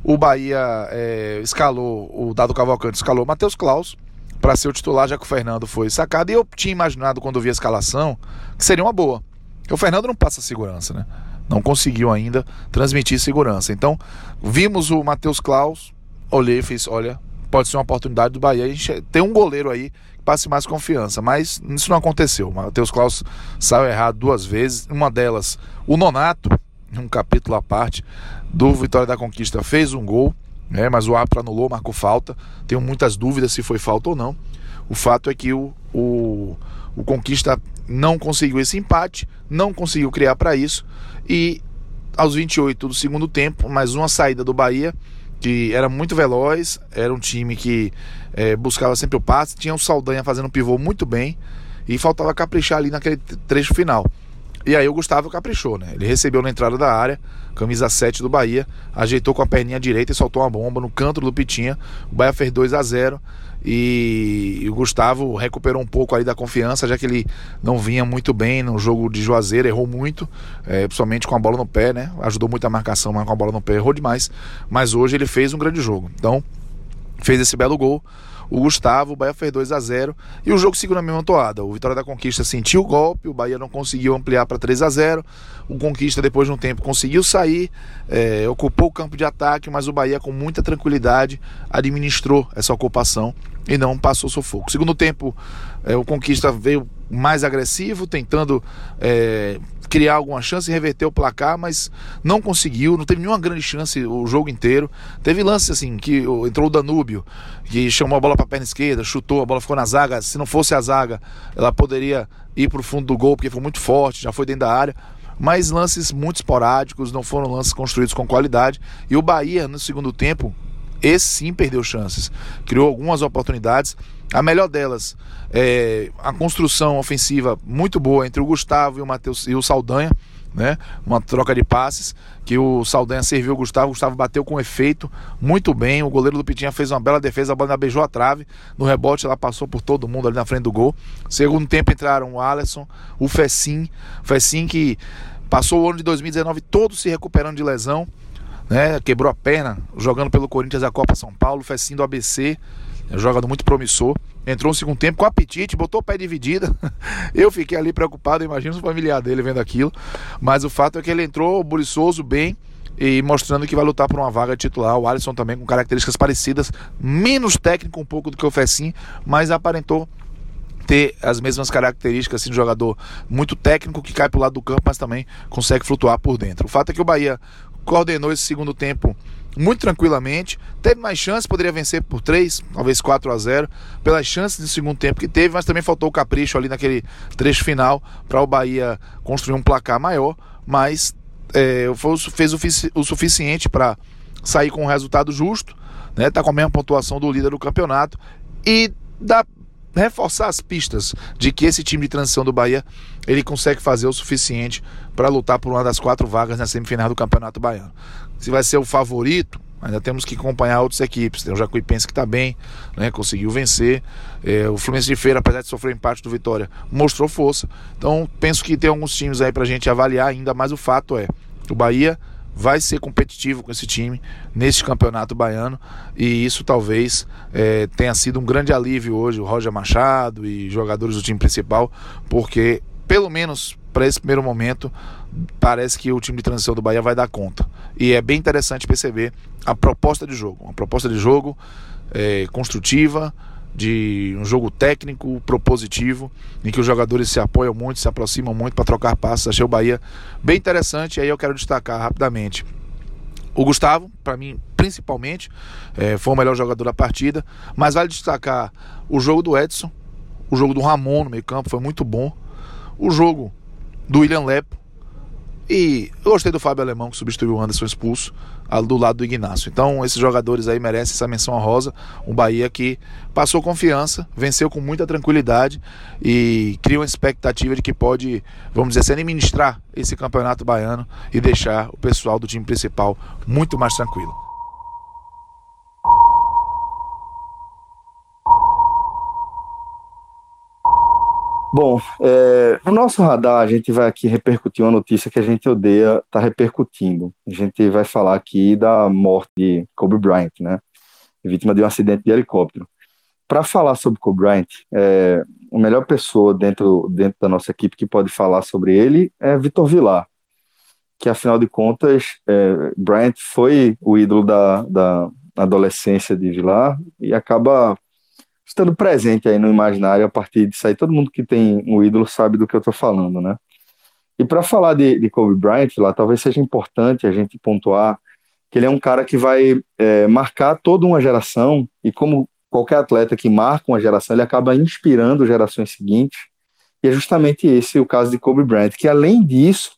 o Bahia é, escalou, o Dado Cavalcante escalou Matheus Klaus para ser o titular, já que o Fernando foi sacado. E eu tinha imaginado, quando vi a escalação, que seria uma boa. Porque o Fernando não passa segurança, né? Não conseguiu ainda transmitir segurança. Então, vimos o Matheus Klaus, olhei e fiz: olha, pode ser uma oportunidade do Bahia. A gente tem um goleiro aí que passe mais confiança, mas isso não aconteceu. O Matheus Klaus saiu errado duas vezes. Uma delas, o Nonato, um capítulo à parte, do Vitória da Conquista, fez um gol, né, mas o árbitro anulou, marcou falta. Tenho muitas dúvidas se foi falta ou não. O fato é que o, o, o Conquista não conseguiu esse empate, não conseguiu criar para isso e aos 28 do segundo tempo, mais uma saída do Bahia, que era muito veloz, era um time que é, buscava sempre o passe, tinha o Saldanha fazendo um pivô muito bem e faltava caprichar ali naquele trecho final. E aí o Gustavo caprichou, né? Ele recebeu na entrada da área, camisa 7 do Bahia, ajeitou com a perninha direita e soltou uma bomba no canto do Pitinha. O Bahia fez 2 a 0 e o Gustavo recuperou um pouco ali da confiança, já que ele não vinha muito bem no jogo de Juazeiro, errou muito, é, principalmente com a bola no pé, né? Ajudou muito a marcação, mas com a bola no pé errou demais. Mas hoje ele fez um grande jogo. Então, fez esse belo gol o Gustavo, o Bahia fez 2 a 0 e o jogo seguiu na mesma toada. O Vitória da Conquista sentiu o golpe, o Bahia não conseguiu ampliar para 3 a 0 O Conquista, depois de um tempo, conseguiu sair, é, ocupou o campo de ataque, mas o Bahia, com muita tranquilidade, administrou essa ocupação e não passou sufoco. Segundo tempo, é, o Conquista veio mais agressivo, tentando é, criar alguma chance e reverter o placar, mas não conseguiu, não teve nenhuma grande chance o jogo inteiro. Teve lance assim, que entrou o Danúbio, que chamou a bola para a perna esquerda, chutou, a bola ficou na zaga. Se não fosse a zaga, ela poderia ir para o fundo do gol, porque foi muito forte, já foi dentro da área. Mas lances muito esporádicos, não foram lances construídos com qualidade. E o Bahia, no segundo tempo, esse sim perdeu chances. Criou algumas oportunidades. A melhor delas é a construção ofensiva muito boa entre o Gustavo e o Mateus e o Saldanha, né? Uma troca de passes que o Saldanha serviu o Gustavo, o Gustavo bateu com efeito muito bem. O goleiro do Pitinha fez uma bela defesa, a bola beijou a trave. No rebote ela passou por todo mundo ali na frente do gol. Segundo tempo entraram o Alisson, o Fecim, Fecim que passou o ano de 2019 todo se recuperando de lesão né? Quebrou a perna jogando pelo Corinthians a Copa São Paulo, Fecinho do ABC, é jogador muito promissor. Entrou no segundo tempo com apetite, botou o pé dividida. Eu fiquei ali preocupado, imagino o familiar dele vendo aquilo. Mas o fato é que ele entrou buriçoso, bem, e mostrando que vai lutar por uma vaga titular. O Alisson também com características parecidas, menos técnico um pouco do que o Fecim, mas aparentou ter as mesmas características assim, de jogador muito técnico que cai para o lado do campo, mas também consegue flutuar por dentro. O fato é que o Bahia coordenou esse segundo tempo muito tranquilamente. Teve mais chances, poderia vencer por 3, talvez 4 a 0, pelas chances do segundo tempo que teve, mas também faltou o capricho ali naquele trecho final para o Bahia construir um placar maior. Mas é, fez o, o suficiente para sair com um resultado justo, né? Tá com a mesma pontuação do líder do campeonato e dá reforçar as pistas de que esse time de transição do Bahia ele consegue fazer o suficiente para lutar por uma das quatro vagas na semifinal do Campeonato Baiano. Se vai ser o favorito, ainda temos que acompanhar outras equipes. Tem o Jacuipense que está bem, né, conseguiu vencer. É, o Fluminense de Feira, apesar de sofrer empate do Vitória, mostrou força. Então penso que tem alguns times aí para a gente avaliar ainda, mas o fato é o Bahia vai ser competitivo com esse time neste campeonato baiano. E isso talvez é, tenha sido um grande alívio hoje o Roger Machado e jogadores do time principal porque pelo menos para esse primeiro momento parece que o time de transição do Bahia vai dar conta. E é bem interessante perceber a proposta de jogo. Uma proposta de jogo é, construtiva de um jogo técnico, propositivo, em que os jogadores se apoiam muito, se aproximam muito para trocar passos. Achei o Bahia bem interessante. E aí eu quero destacar rapidamente o Gustavo, para mim, principalmente, é, foi o melhor jogador da partida. Mas vale destacar o jogo do Edson, o jogo do Ramon no meio-campo, foi muito bom. O jogo do William Lepo E eu gostei do Fábio Alemão, que substituiu o Anderson expulso, do lado do Ignacio. Então, esses jogadores aí merecem essa menção honrosa. Um Bahia que passou confiança, venceu com muita tranquilidade e cria uma expectativa de que pode, vamos dizer assim, administrar esse campeonato baiano e deixar o pessoal do time principal muito mais tranquilo. Bom, é, no nosso radar a gente vai aqui repercutir uma notícia que a gente odeia tá repercutindo. A gente vai falar aqui da morte de Kobe Bryant, né? Vítima de um acidente de helicóptero. Para falar sobre Kobe Bryant, é, a melhor pessoa dentro, dentro da nossa equipe que pode falar sobre ele é Vitor Vilar, que afinal de contas, é, Bryant foi o ídolo da, da adolescência de Vilar e acaba estando presente aí no imaginário a partir disso aí. Todo mundo que tem um ídolo sabe do que eu estou falando, né? E para falar de, de, Kobe Bryant, lá, talvez seja importante a gente pontuar que ele é um cara que vai é, marcar toda uma geração, e como qualquer atleta que marca uma geração, ele acaba inspirando gerações seguintes, e é justamente esse o caso de Kobe Bryant, que além disso,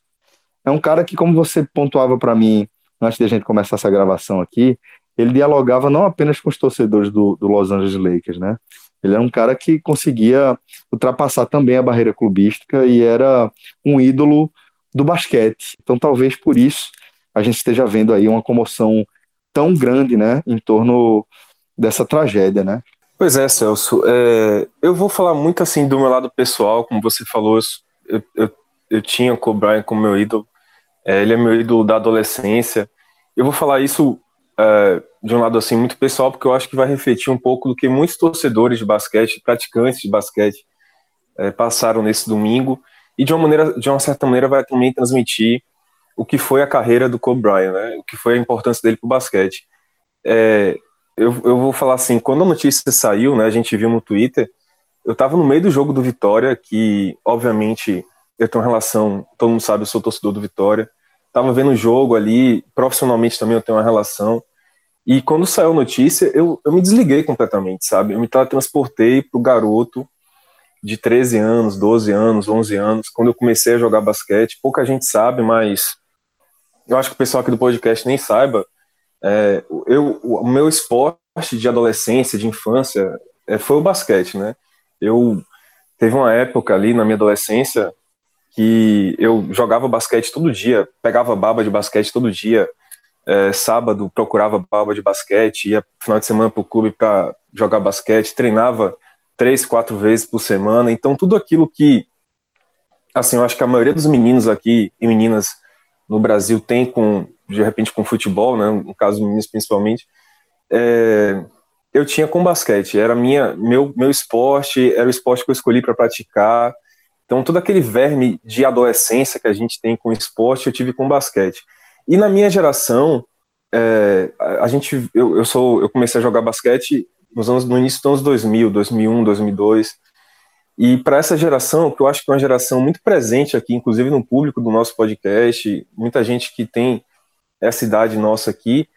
é um cara que, como você pontuava para mim antes de a gente começar essa gravação aqui, ele dialogava não apenas com os torcedores do, do Los Angeles Lakers, né? Ele era um cara que conseguia ultrapassar também a barreira clubística e era um ídolo do basquete. Então, talvez por isso a gente esteja vendo aí uma comoção tão grande, né, em torno dessa tragédia, né? Pois é, Celso. É, eu vou falar muito assim do meu lado pessoal, como você falou, eu, eu, eu tinha o Kobe como meu ídolo. É, ele é meu ídolo da adolescência. Eu vou falar isso é, de um lado assim muito pessoal, porque eu acho que vai refletir um pouco do que muitos torcedores de basquete, praticantes de basquete, é, passaram nesse domingo e de uma maneira, de uma certa maneira, vai também transmitir o que foi a carreira do Kobe Bryant, né? O que foi a importância dele para o basquete. É, eu, eu vou falar assim, quando a notícia saiu, né? A gente viu no Twitter. Eu estava no meio do jogo do Vitória, que obviamente eu tenho uma relação, todo mundo sabe, eu sou torcedor do Vitória. Tava vendo o jogo ali, profissionalmente também eu tenho uma relação. E quando saiu a notícia, eu, eu me desliguei completamente, sabe? Eu me transportei pro garoto de 13 anos, 12 anos, 11 anos, quando eu comecei a jogar basquete. Pouca gente sabe, mas eu acho que o pessoal aqui do podcast nem saiba. É, eu, o meu esporte de adolescência, de infância, é, foi o basquete, né? Eu teve uma época ali na minha adolescência que eu jogava basquete todo dia, pegava baba de basquete todo dia, é, sábado procurava baba de basquete, ia final de semana para o clube para jogar basquete, treinava três, quatro vezes por semana. Então, tudo aquilo que, assim, eu acho que a maioria dos meninos aqui e meninas no Brasil tem com, de repente, com futebol, né, no caso meninos principalmente, é, eu tinha com basquete. Era minha, meu, meu esporte, era o esporte que eu escolhi para praticar. Então, todo aquele verme de adolescência que a gente tem com esporte, eu tive com basquete. E na minha geração, é, a gente, eu, eu, sou, eu comecei a jogar basquete nos anos, no início dos anos 2000, 2001, 2002. E para essa geração, que eu acho que é uma geração muito presente aqui, inclusive no público do nosso podcast, muita gente que tem essa idade nossa aqui,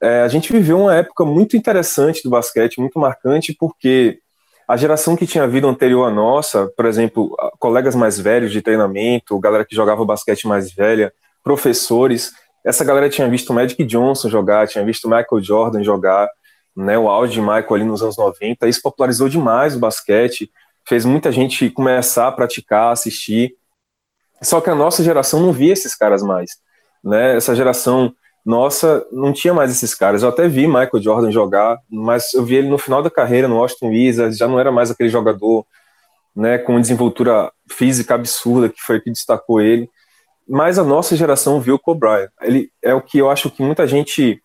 é, a gente viveu uma época muito interessante do basquete, muito marcante, porque a geração que tinha vida anterior à nossa, por exemplo, colegas mais velhos de treinamento, galera que jogava basquete mais velha, professores, essa galera tinha visto Magic Johnson jogar, tinha visto Michael Jordan jogar, né, o auge de Michael ali nos anos 90, isso popularizou demais o basquete, fez muita gente começar a praticar, assistir. Só que a nossa geração não via esses caras mais, né? Essa geração nossa não tinha mais esses caras. Eu até vi Michael Jordan jogar, mas eu vi ele no final da carreira no Washington Wizards, já não era mais aquele jogador, né, com desenvoltura física absurda que foi o que destacou ele mas a nossa geração viu o Kobe. Ele é o que eu acho que muita gente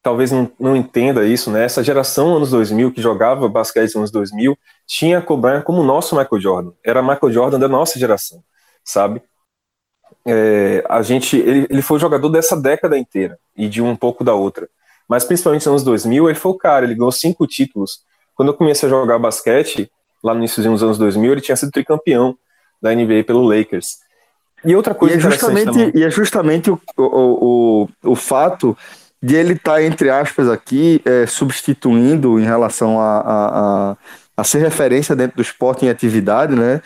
talvez não, não entenda isso, né? Essa geração anos 2000 que jogava basquete nos anos 2000 tinha Kobe como nosso Michael Jordan. Era Michael Jordan da nossa geração, sabe? É, a gente, ele, ele foi jogador dessa década inteira e de um pouco da outra. Mas principalmente nos anos 2000 ele foi o cara. Ele ganhou cinco títulos. Quando eu comecei a jogar basquete lá no início dos anos 2000 ele tinha sido tricampeão da NBA pelo Lakers. E outra coisa e é justamente, e é justamente o, o, o, o fato de ele estar, tá, entre aspas, aqui, é, substituindo em relação a, a, a, a, ser referência dentro do esporte em atividade, né?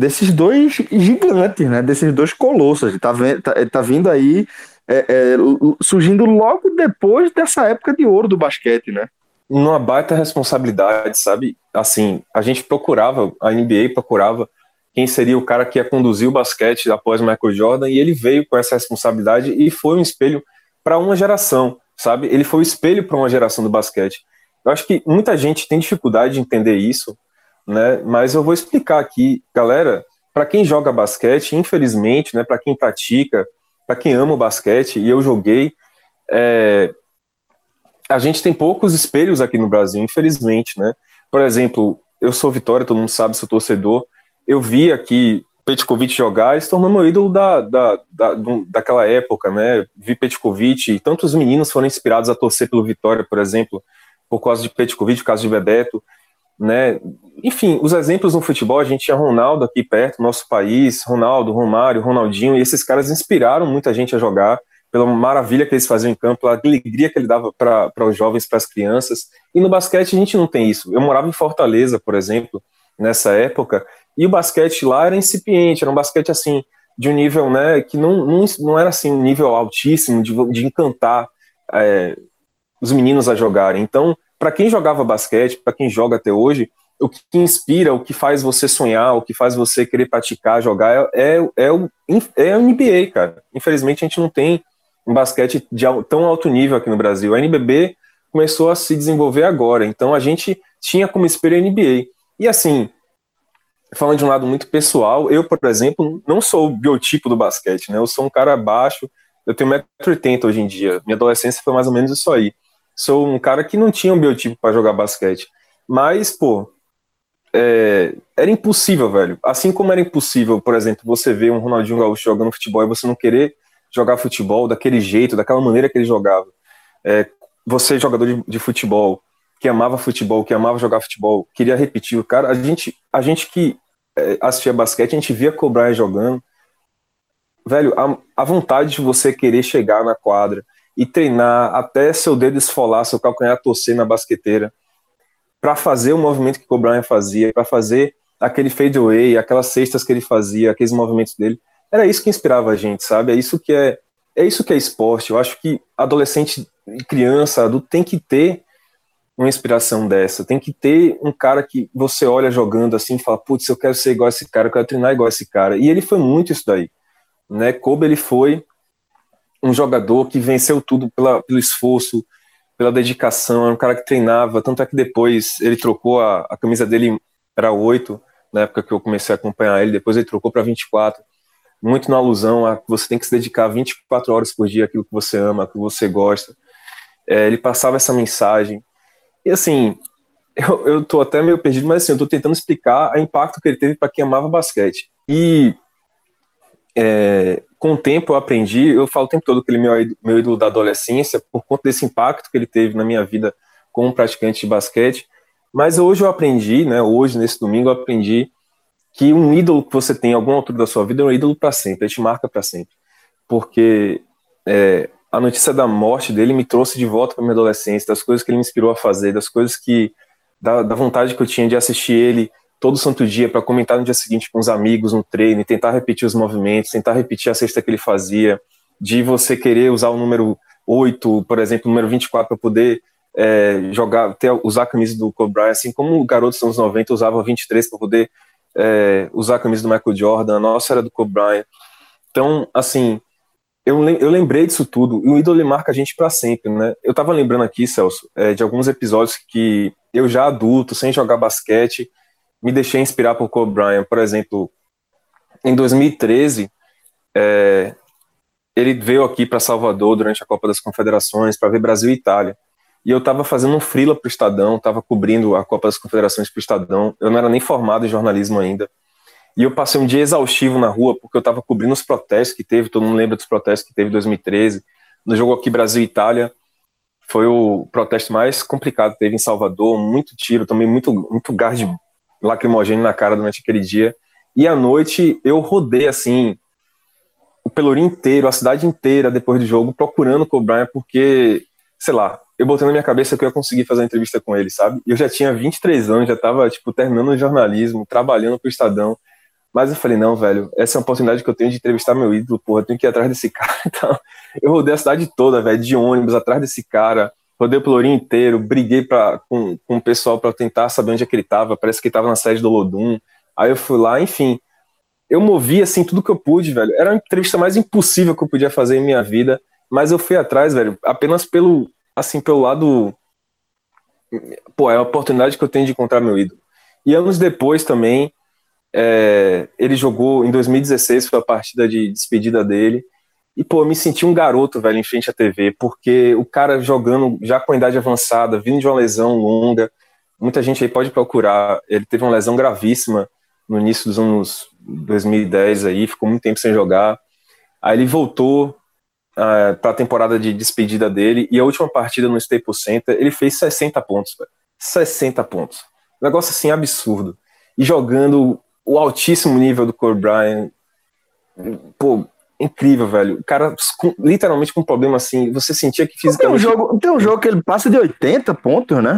desses dois gigantes, né? Desses dois colossos. Tá, tá, tá vindo aí, é, é, surgindo logo depois dessa época de ouro do basquete, né? Numa baita responsabilidade, sabe? Assim, a gente procurava, a NBA procurava quem seria o cara que ia conduzir o basquete após Michael Jordan, e ele veio com essa responsabilidade e foi um espelho para uma geração, sabe? Ele foi o espelho para uma geração do basquete. Eu acho que muita gente tem dificuldade de entender isso, né? Mas eu vou explicar aqui, galera. Para quem joga basquete, infelizmente, né? Para quem pratica, para quem ama o basquete, e eu joguei, é, a gente tem poucos espelhos aqui no Brasil, infelizmente, né? Por exemplo, eu sou Vitória, todo mundo sabe, sou torcedor. Eu vi aqui Petkovic jogar e se tornou meu ídolo da, da, da, daquela época, né? Vi Petkovic e tantos meninos foram inspirados a torcer pelo Vitória, por exemplo, por causa de Petkovic, por causa de Bebeto, né? Enfim, os exemplos no futebol, a gente tinha Ronaldo aqui perto, nosso país, Ronaldo, Romário, Ronaldinho, e esses caras inspiraram muita gente a jogar pela maravilha que eles faziam em campo, pela alegria que ele dava para os jovens, para as crianças. E no basquete a gente não tem isso. Eu morava em Fortaleza, por exemplo, nessa época, e o basquete lá era incipiente, era um basquete assim, de um nível né, que não, não, não era assim um nível altíssimo de, de encantar é, os meninos a jogarem. Então, para quem jogava basquete, para quem joga até hoje, o que inspira, o que faz você sonhar, o que faz você querer praticar, jogar, é, é, é, o, é a NBA, cara. Infelizmente, a gente não tem um basquete de tão alto nível aqui no Brasil. A NBB começou a se desenvolver agora, então a gente tinha como espelho a NBA. E assim, falando de um lado muito pessoal, eu, por exemplo, não sou o biotipo do basquete, né? Eu sou um cara baixo, eu tenho 1,80m hoje em dia. Minha adolescência foi mais ou menos isso aí. Sou um cara que não tinha um biotipo para jogar basquete. Mas, pô, é, era impossível, velho. Assim como era impossível, por exemplo, você ver um Ronaldinho Gaúcho jogando futebol e você não querer jogar futebol daquele jeito, daquela maneira que ele jogava. É, você, jogador de, de, futebol, que amava futebol, que amava jogar futebol, queria repetir o cara, a gente, a gente que é, assistia basquete, a gente via cobrar jogando. Velho, a, a vontade de você querer chegar na quadra e treinar até seu dedo esfolar, seu calcanhar torcer na basqueteira, para fazer o movimento que Brian fazia, para fazer aquele fadeaway, aquelas cestas que ele fazia, aqueles movimentos dele. Era isso que inspirava a gente, sabe? É isso que é, é isso que é esporte. Eu acho que adolescente, criança, adulto tem que ter uma inspiração dessa. Tem que ter um cara que você olha jogando assim e fala, putz, eu quero ser igual a esse cara, eu quero treinar igual a esse cara. E ele foi muito isso daí. Né? Kobe, ele foi um jogador que venceu tudo pela, pelo esforço, pela dedicação, era um cara que treinava, tanto é que depois ele trocou a, a camisa dele para 8, na época que eu comecei a acompanhar ele, depois ele trocou para 24, muito na alusão a que você tem que se dedicar 24 horas por dia àquilo que você ama, que você gosta. É, ele passava essa mensagem, e assim, eu, eu tô até meio perdido, mas assim, eu tô tentando explicar o impacto que ele teve para quem amava basquete. E é, com o tempo eu aprendi, eu falo o tempo todo que ele é meu, ídolo da adolescência, por conta desse impacto que ele teve na minha vida como praticante de basquete. Mas hoje eu aprendi, né, hoje, nesse domingo, eu aprendi que um ídolo que você tem em alguma altura da sua vida é um ídolo para sempre, ele te marca para sempre. Porque é, a notícia da morte dele me trouxe de volta para minha adolescência, das coisas que ele me inspirou a fazer, das coisas que. da, da vontade que eu tinha de assistir ele todo santo dia para comentar no dia seguinte com os amigos no treino, tentar repetir os movimentos, tentar repetir a cesta que ele fazia, de você querer usar o número 8, por exemplo, o número 24 para poder é, jogar, ter, usar a camisa do Kobe Bryant, assim como o garoto dos anos 90 usava 23 para poder é, usar a camisa do Michael Jordan, a nossa era do Kobe Bryant. Então, assim, eu, eu lembrei disso tudo, e o ídolo marca a gente para sempre, né? Eu tava lembrando aqui, Celso, é, de alguns episódios que eu já adulto, sem jogar basquete, me deixei inspirar por Kobe Bryant. Por exemplo, em 2013, é, ele veio aqui para Salvador durante a Copa das Confederações para ver Brasil e Itália. E eu estava fazendo um freela para o Estadão, estava cobrindo a Copa das Confederações para o Estadão. Eu não era nem formado em jornalismo ainda. E eu passei um dia exaustivo na rua, porque eu estava cobrindo os protestos que teve, todo mundo lembra dos protestos que teve em 2013. No jogo aqui Brasil e Itália, foi o protesto mais complicado que teve em Salvador, muito tiro, também muito, muito gás de lacrimogêneo na cara durante aquele dia. E à noite eu rodei assim o Pelourinho inteiro, a cidade inteira depois do jogo, procurando o Kobe porque, sei lá, eu botei na minha cabeça que eu ia conseguir fazer entrevista com ele, sabe? Eu já tinha 23 anos, já estava tipo, terminando o jornalismo, trabalhando para o Estadão. Mas eu falei, não, velho, essa é uma oportunidade que eu tenho de entrevistar meu ídolo, porra, eu tenho que ir atrás desse cara. Então, eu rodei a cidade toda, velho, de ônibus, atrás desse cara, rodei o Pelourinho inteiro, briguei pra, com, com o pessoal para tentar saber onde é que ele tava, parece que ele tava na sede do Lodum. Aí eu fui lá, enfim, eu movi, assim, tudo que eu pude, velho. Era a entrevista mais impossível que eu podia fazer em minha vida, mas eu fui atrás, velho, apenas pelo, assim, pelo lado... Pô, é a oportunidade que eu tenho de encontrar meu ídolo. E anos depois também, é, ele jogou em 2016, foi a partida de despedida dele. E, pô, eu me senti um garoto, velho, em frente à TV, porque o cara jogando já com a idade avançada, vindo de uma lesão longa, muita gente aí pode procurar. Ele teve uma lesão gravíssima no início dos anos 2010 aí, ficou muito tempo sem jogar. Aí ele voltou uh, para a temporada de despedida dele e a última partida no Staples Center, ele fez 60 pontos, velho. 60 pontos. Um negócio assim absurdo. E jogando o altíssimo nível do Cole Bryant. Pô, incrível, velho. O cara, com, literalmente com um problema assim, você sentia que fisicamente. Tem um, jogo, tem um jogo que ele passa de 80 pontos, né?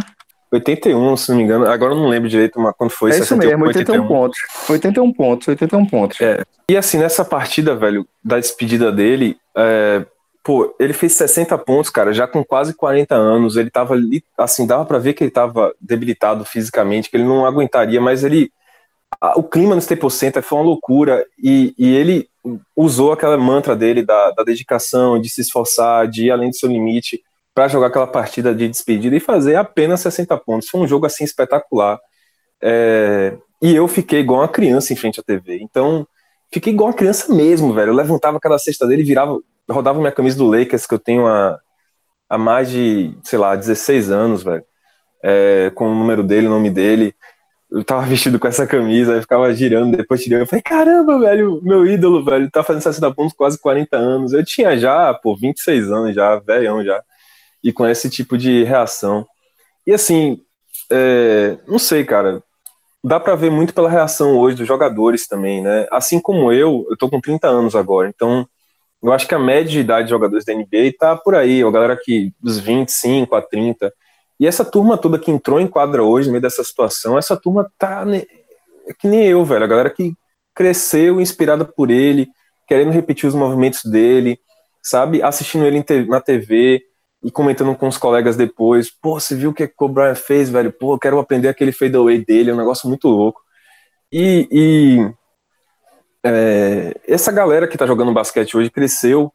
81, se não me engano. Agora eu não lembro direito mas quando foi. É isso mesmo, 81, 81 pontos. 81 pontos, 81 pontos. É. E assim, nessa partida, velho, da despedida dele, é, pô, ele fez 60 pontos, cara, já com quase 40 anos. Ele tava ali, assim, dava para ver que ele tava debilitado fisicamente, que ele não aguentaria, mas ele. O clima no Staples Center foi uma loucura e, e ele usou aquela mantra dele da, da dedicação, de se esforçar, de ir além do seu limite para jogar aquela partida de despedida e fazer apenas 60 pontos. Foi um jogo assim espetacular. É... E eu fiquei igual uma criança em frente à TV. Então, fiquei igual uma criança mesmo, velho. Eu levantava cada cesta dele, virava, rodava minha camisa do Lakers, que eu tenho há, há mais de, sei lá, 16 anos, velho. É, com o número dele, o nome dele. Eu tava vestido com essa camisa, aí ficava girando, depois tirando. Eu falei, caramba, velho, meu ídolo, velho, tá fazendo 60 pontos quase 40 anos. Eu tinha já, pô, 26 anos já, velhão já e com esse tipo de reação. E assim, é, não sei, cara, dá para ver muito pela reação hoje dos jogadores também, né? Assim como eu, eu tô com 30 anos agora, então eu acho que a média de idade de jogadores da NBA tá por aí, a galera que dos 25 a 30. E essa turma toda que entrou em quadra hoje, no meio dessa situação, essa turma tá né, é que nem eu, velho, a galera que cresceu inspirada por ele, querendo repetir os movimentos dele, sabe? Assistindo ele na TV, e comentando com os colegas depois, pô, você viu o que o Brian fez, velho? Pô, eu quero aprender aquele fadeaway dele, é um negócio muito louco. E, e é, essa galera que tá jogando basquete hoje cresceu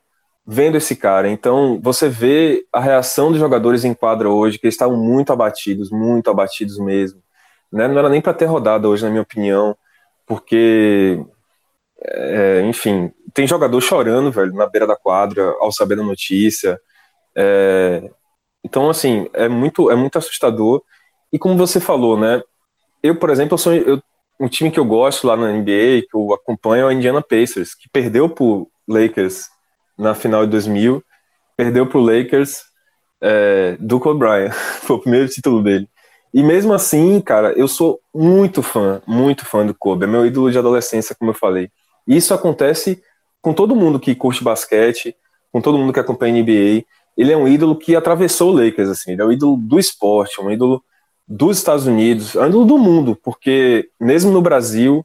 vendo esse cara. Então, você vê a reação dos jogadores em quadra hoje, que eles estavam muito abatidos, muito abatidos mesmo. Né? Não era nem para ter rodado hoje, na minha opinião, porque, é, enfim, tem jogador chorando, velho, na beira da quadra, ao saber da notícia. É, então, assim, é muito, é muito assustador. E como você falou, né? Eu, por exemplo, eu sou eu, um time que eu gosto lá na NBA, que eu acompanho, é o Indiana Pacers, que perdeu pro Lakers na final de 2000, perdeu pro Lakers é, do Kobe Bryant, foi o primeiro título dele. E mesmo assim, cara, eu sou muito fã, muito fã do Kobe, é meu ídolo de adolescência, como eu falei. E isso acontece com todo mundo que curte basquete, com todo mundo que acompanha NBA ele é um ídolo que atravessou o Lakers, assim, ele é um ídolo do esporte, um ídolo dos Estados Unidos, um ídolo do mundo, porque mesmo no Brasil,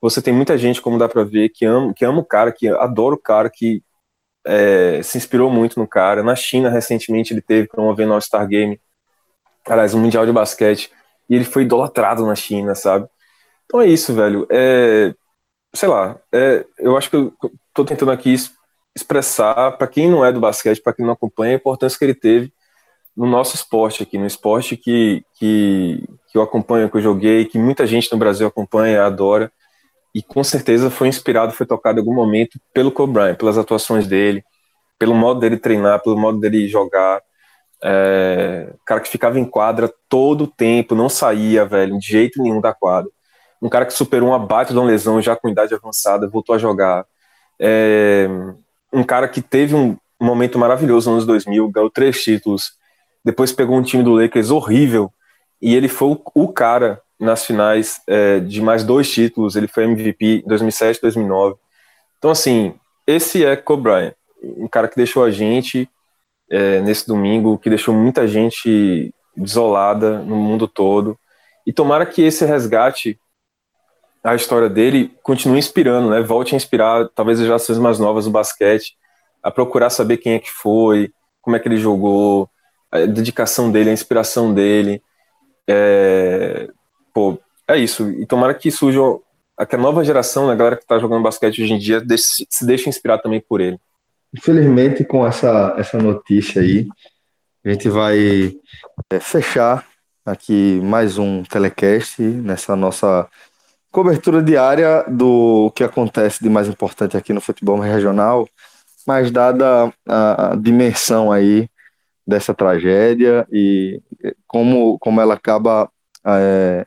você tem muita gente, como dá para ver, que ama, que ama o cara, que adora o cara, que é, se inspirou muito no cara. Na China, recentemente, ele teve promovendo o All-Star Game, aliás, um Mundial de Basquete, e ele foi idolatrado na China, sabe? Então é isso, velho. É, sei lá, é, eu acho que eu tô tentando aqui expressar para quem não é do basquete, para quem não acompanha, a importância que ele teve no nosso esporte aqui, no esporte que, que, que eu acompanho, que eu joguei, que muita gente no Brasil acompanha, adora, e com certeza foi inspirado, foi tocado em algum momento pelo Kobe Bryant, pelas atuações dele, pelo modo dele treinar, pelo modo dele jogar, é, cara que ficava em quadra todo o tempo, não saía, velho, de jeito nenhum da quadra. Um cara que superou uma bate de uma lesão já com idade avançada, voltou a jogar. É, um cara que teve um momento maravilhoso nos anos 2000, ganhou três títulos, depois pegou um time do Lakers horrível, e ele foi o, cara nas finais é, de mais dois títulos, ele foi MVP em 2007 e 2009. Então, assim, esse é Kobe Bryant, um cara que deixou a gente é, nesse domingo, que deixou muita gente desolada no mundo todo, e tomara que esse resgate a história dele continue inspirando, né? Volte a inspirar talvez as gerações mais novas do basquete a procurar saber quem é que foi, como é que ele jogou, a dedicação dele, a inspiração dele. É, pô, é isso. E tomara que surja a nova geração, né, a galera que está jogando basquete hoje em dia, se deixe inspirar também por ele. Infelizmente, com essa, essa notícia aí, a gente vai é, fechar aqui mais um telecast nessa nossa cobertura diária do que acontece de mais importante aqui no futebol regional, mas dada a, a dimensão aí dessa tragédia e como, como ela acaba é,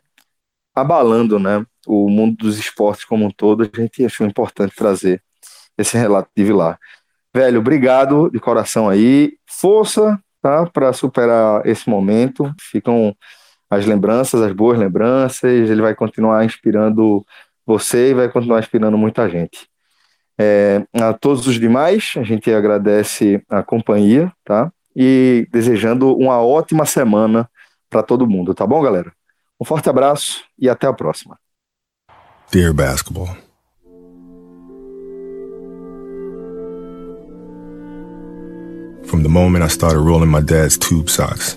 abalando né, o mundo dos esportes como um todo, a gente achou importante trazer esse relato de Vilar. Velho, obrigado de coração aí. Força, tá? Para superar esse momento. Ficam as lembranças, as boas lembranças. Ele vai continuar inspirando você e vai continuar inspirando muita gente. É, a todos os demais, a gente agradece a companhia, tá? E desejando uma ótima semana para todo mundo, tá bom, galera? Um forte abraço e até a próxima. Dear basketball. from the moment I started rolling my dad's tube socks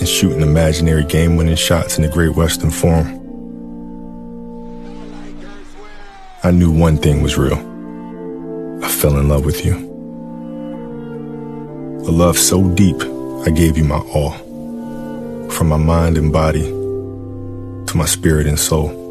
and shooting imaginary game winning shots in the Great Western Forum. I knew one thing was real. I fell in love with you. A love so deep, I gave you my all. From my mind and body to my spirit and soul.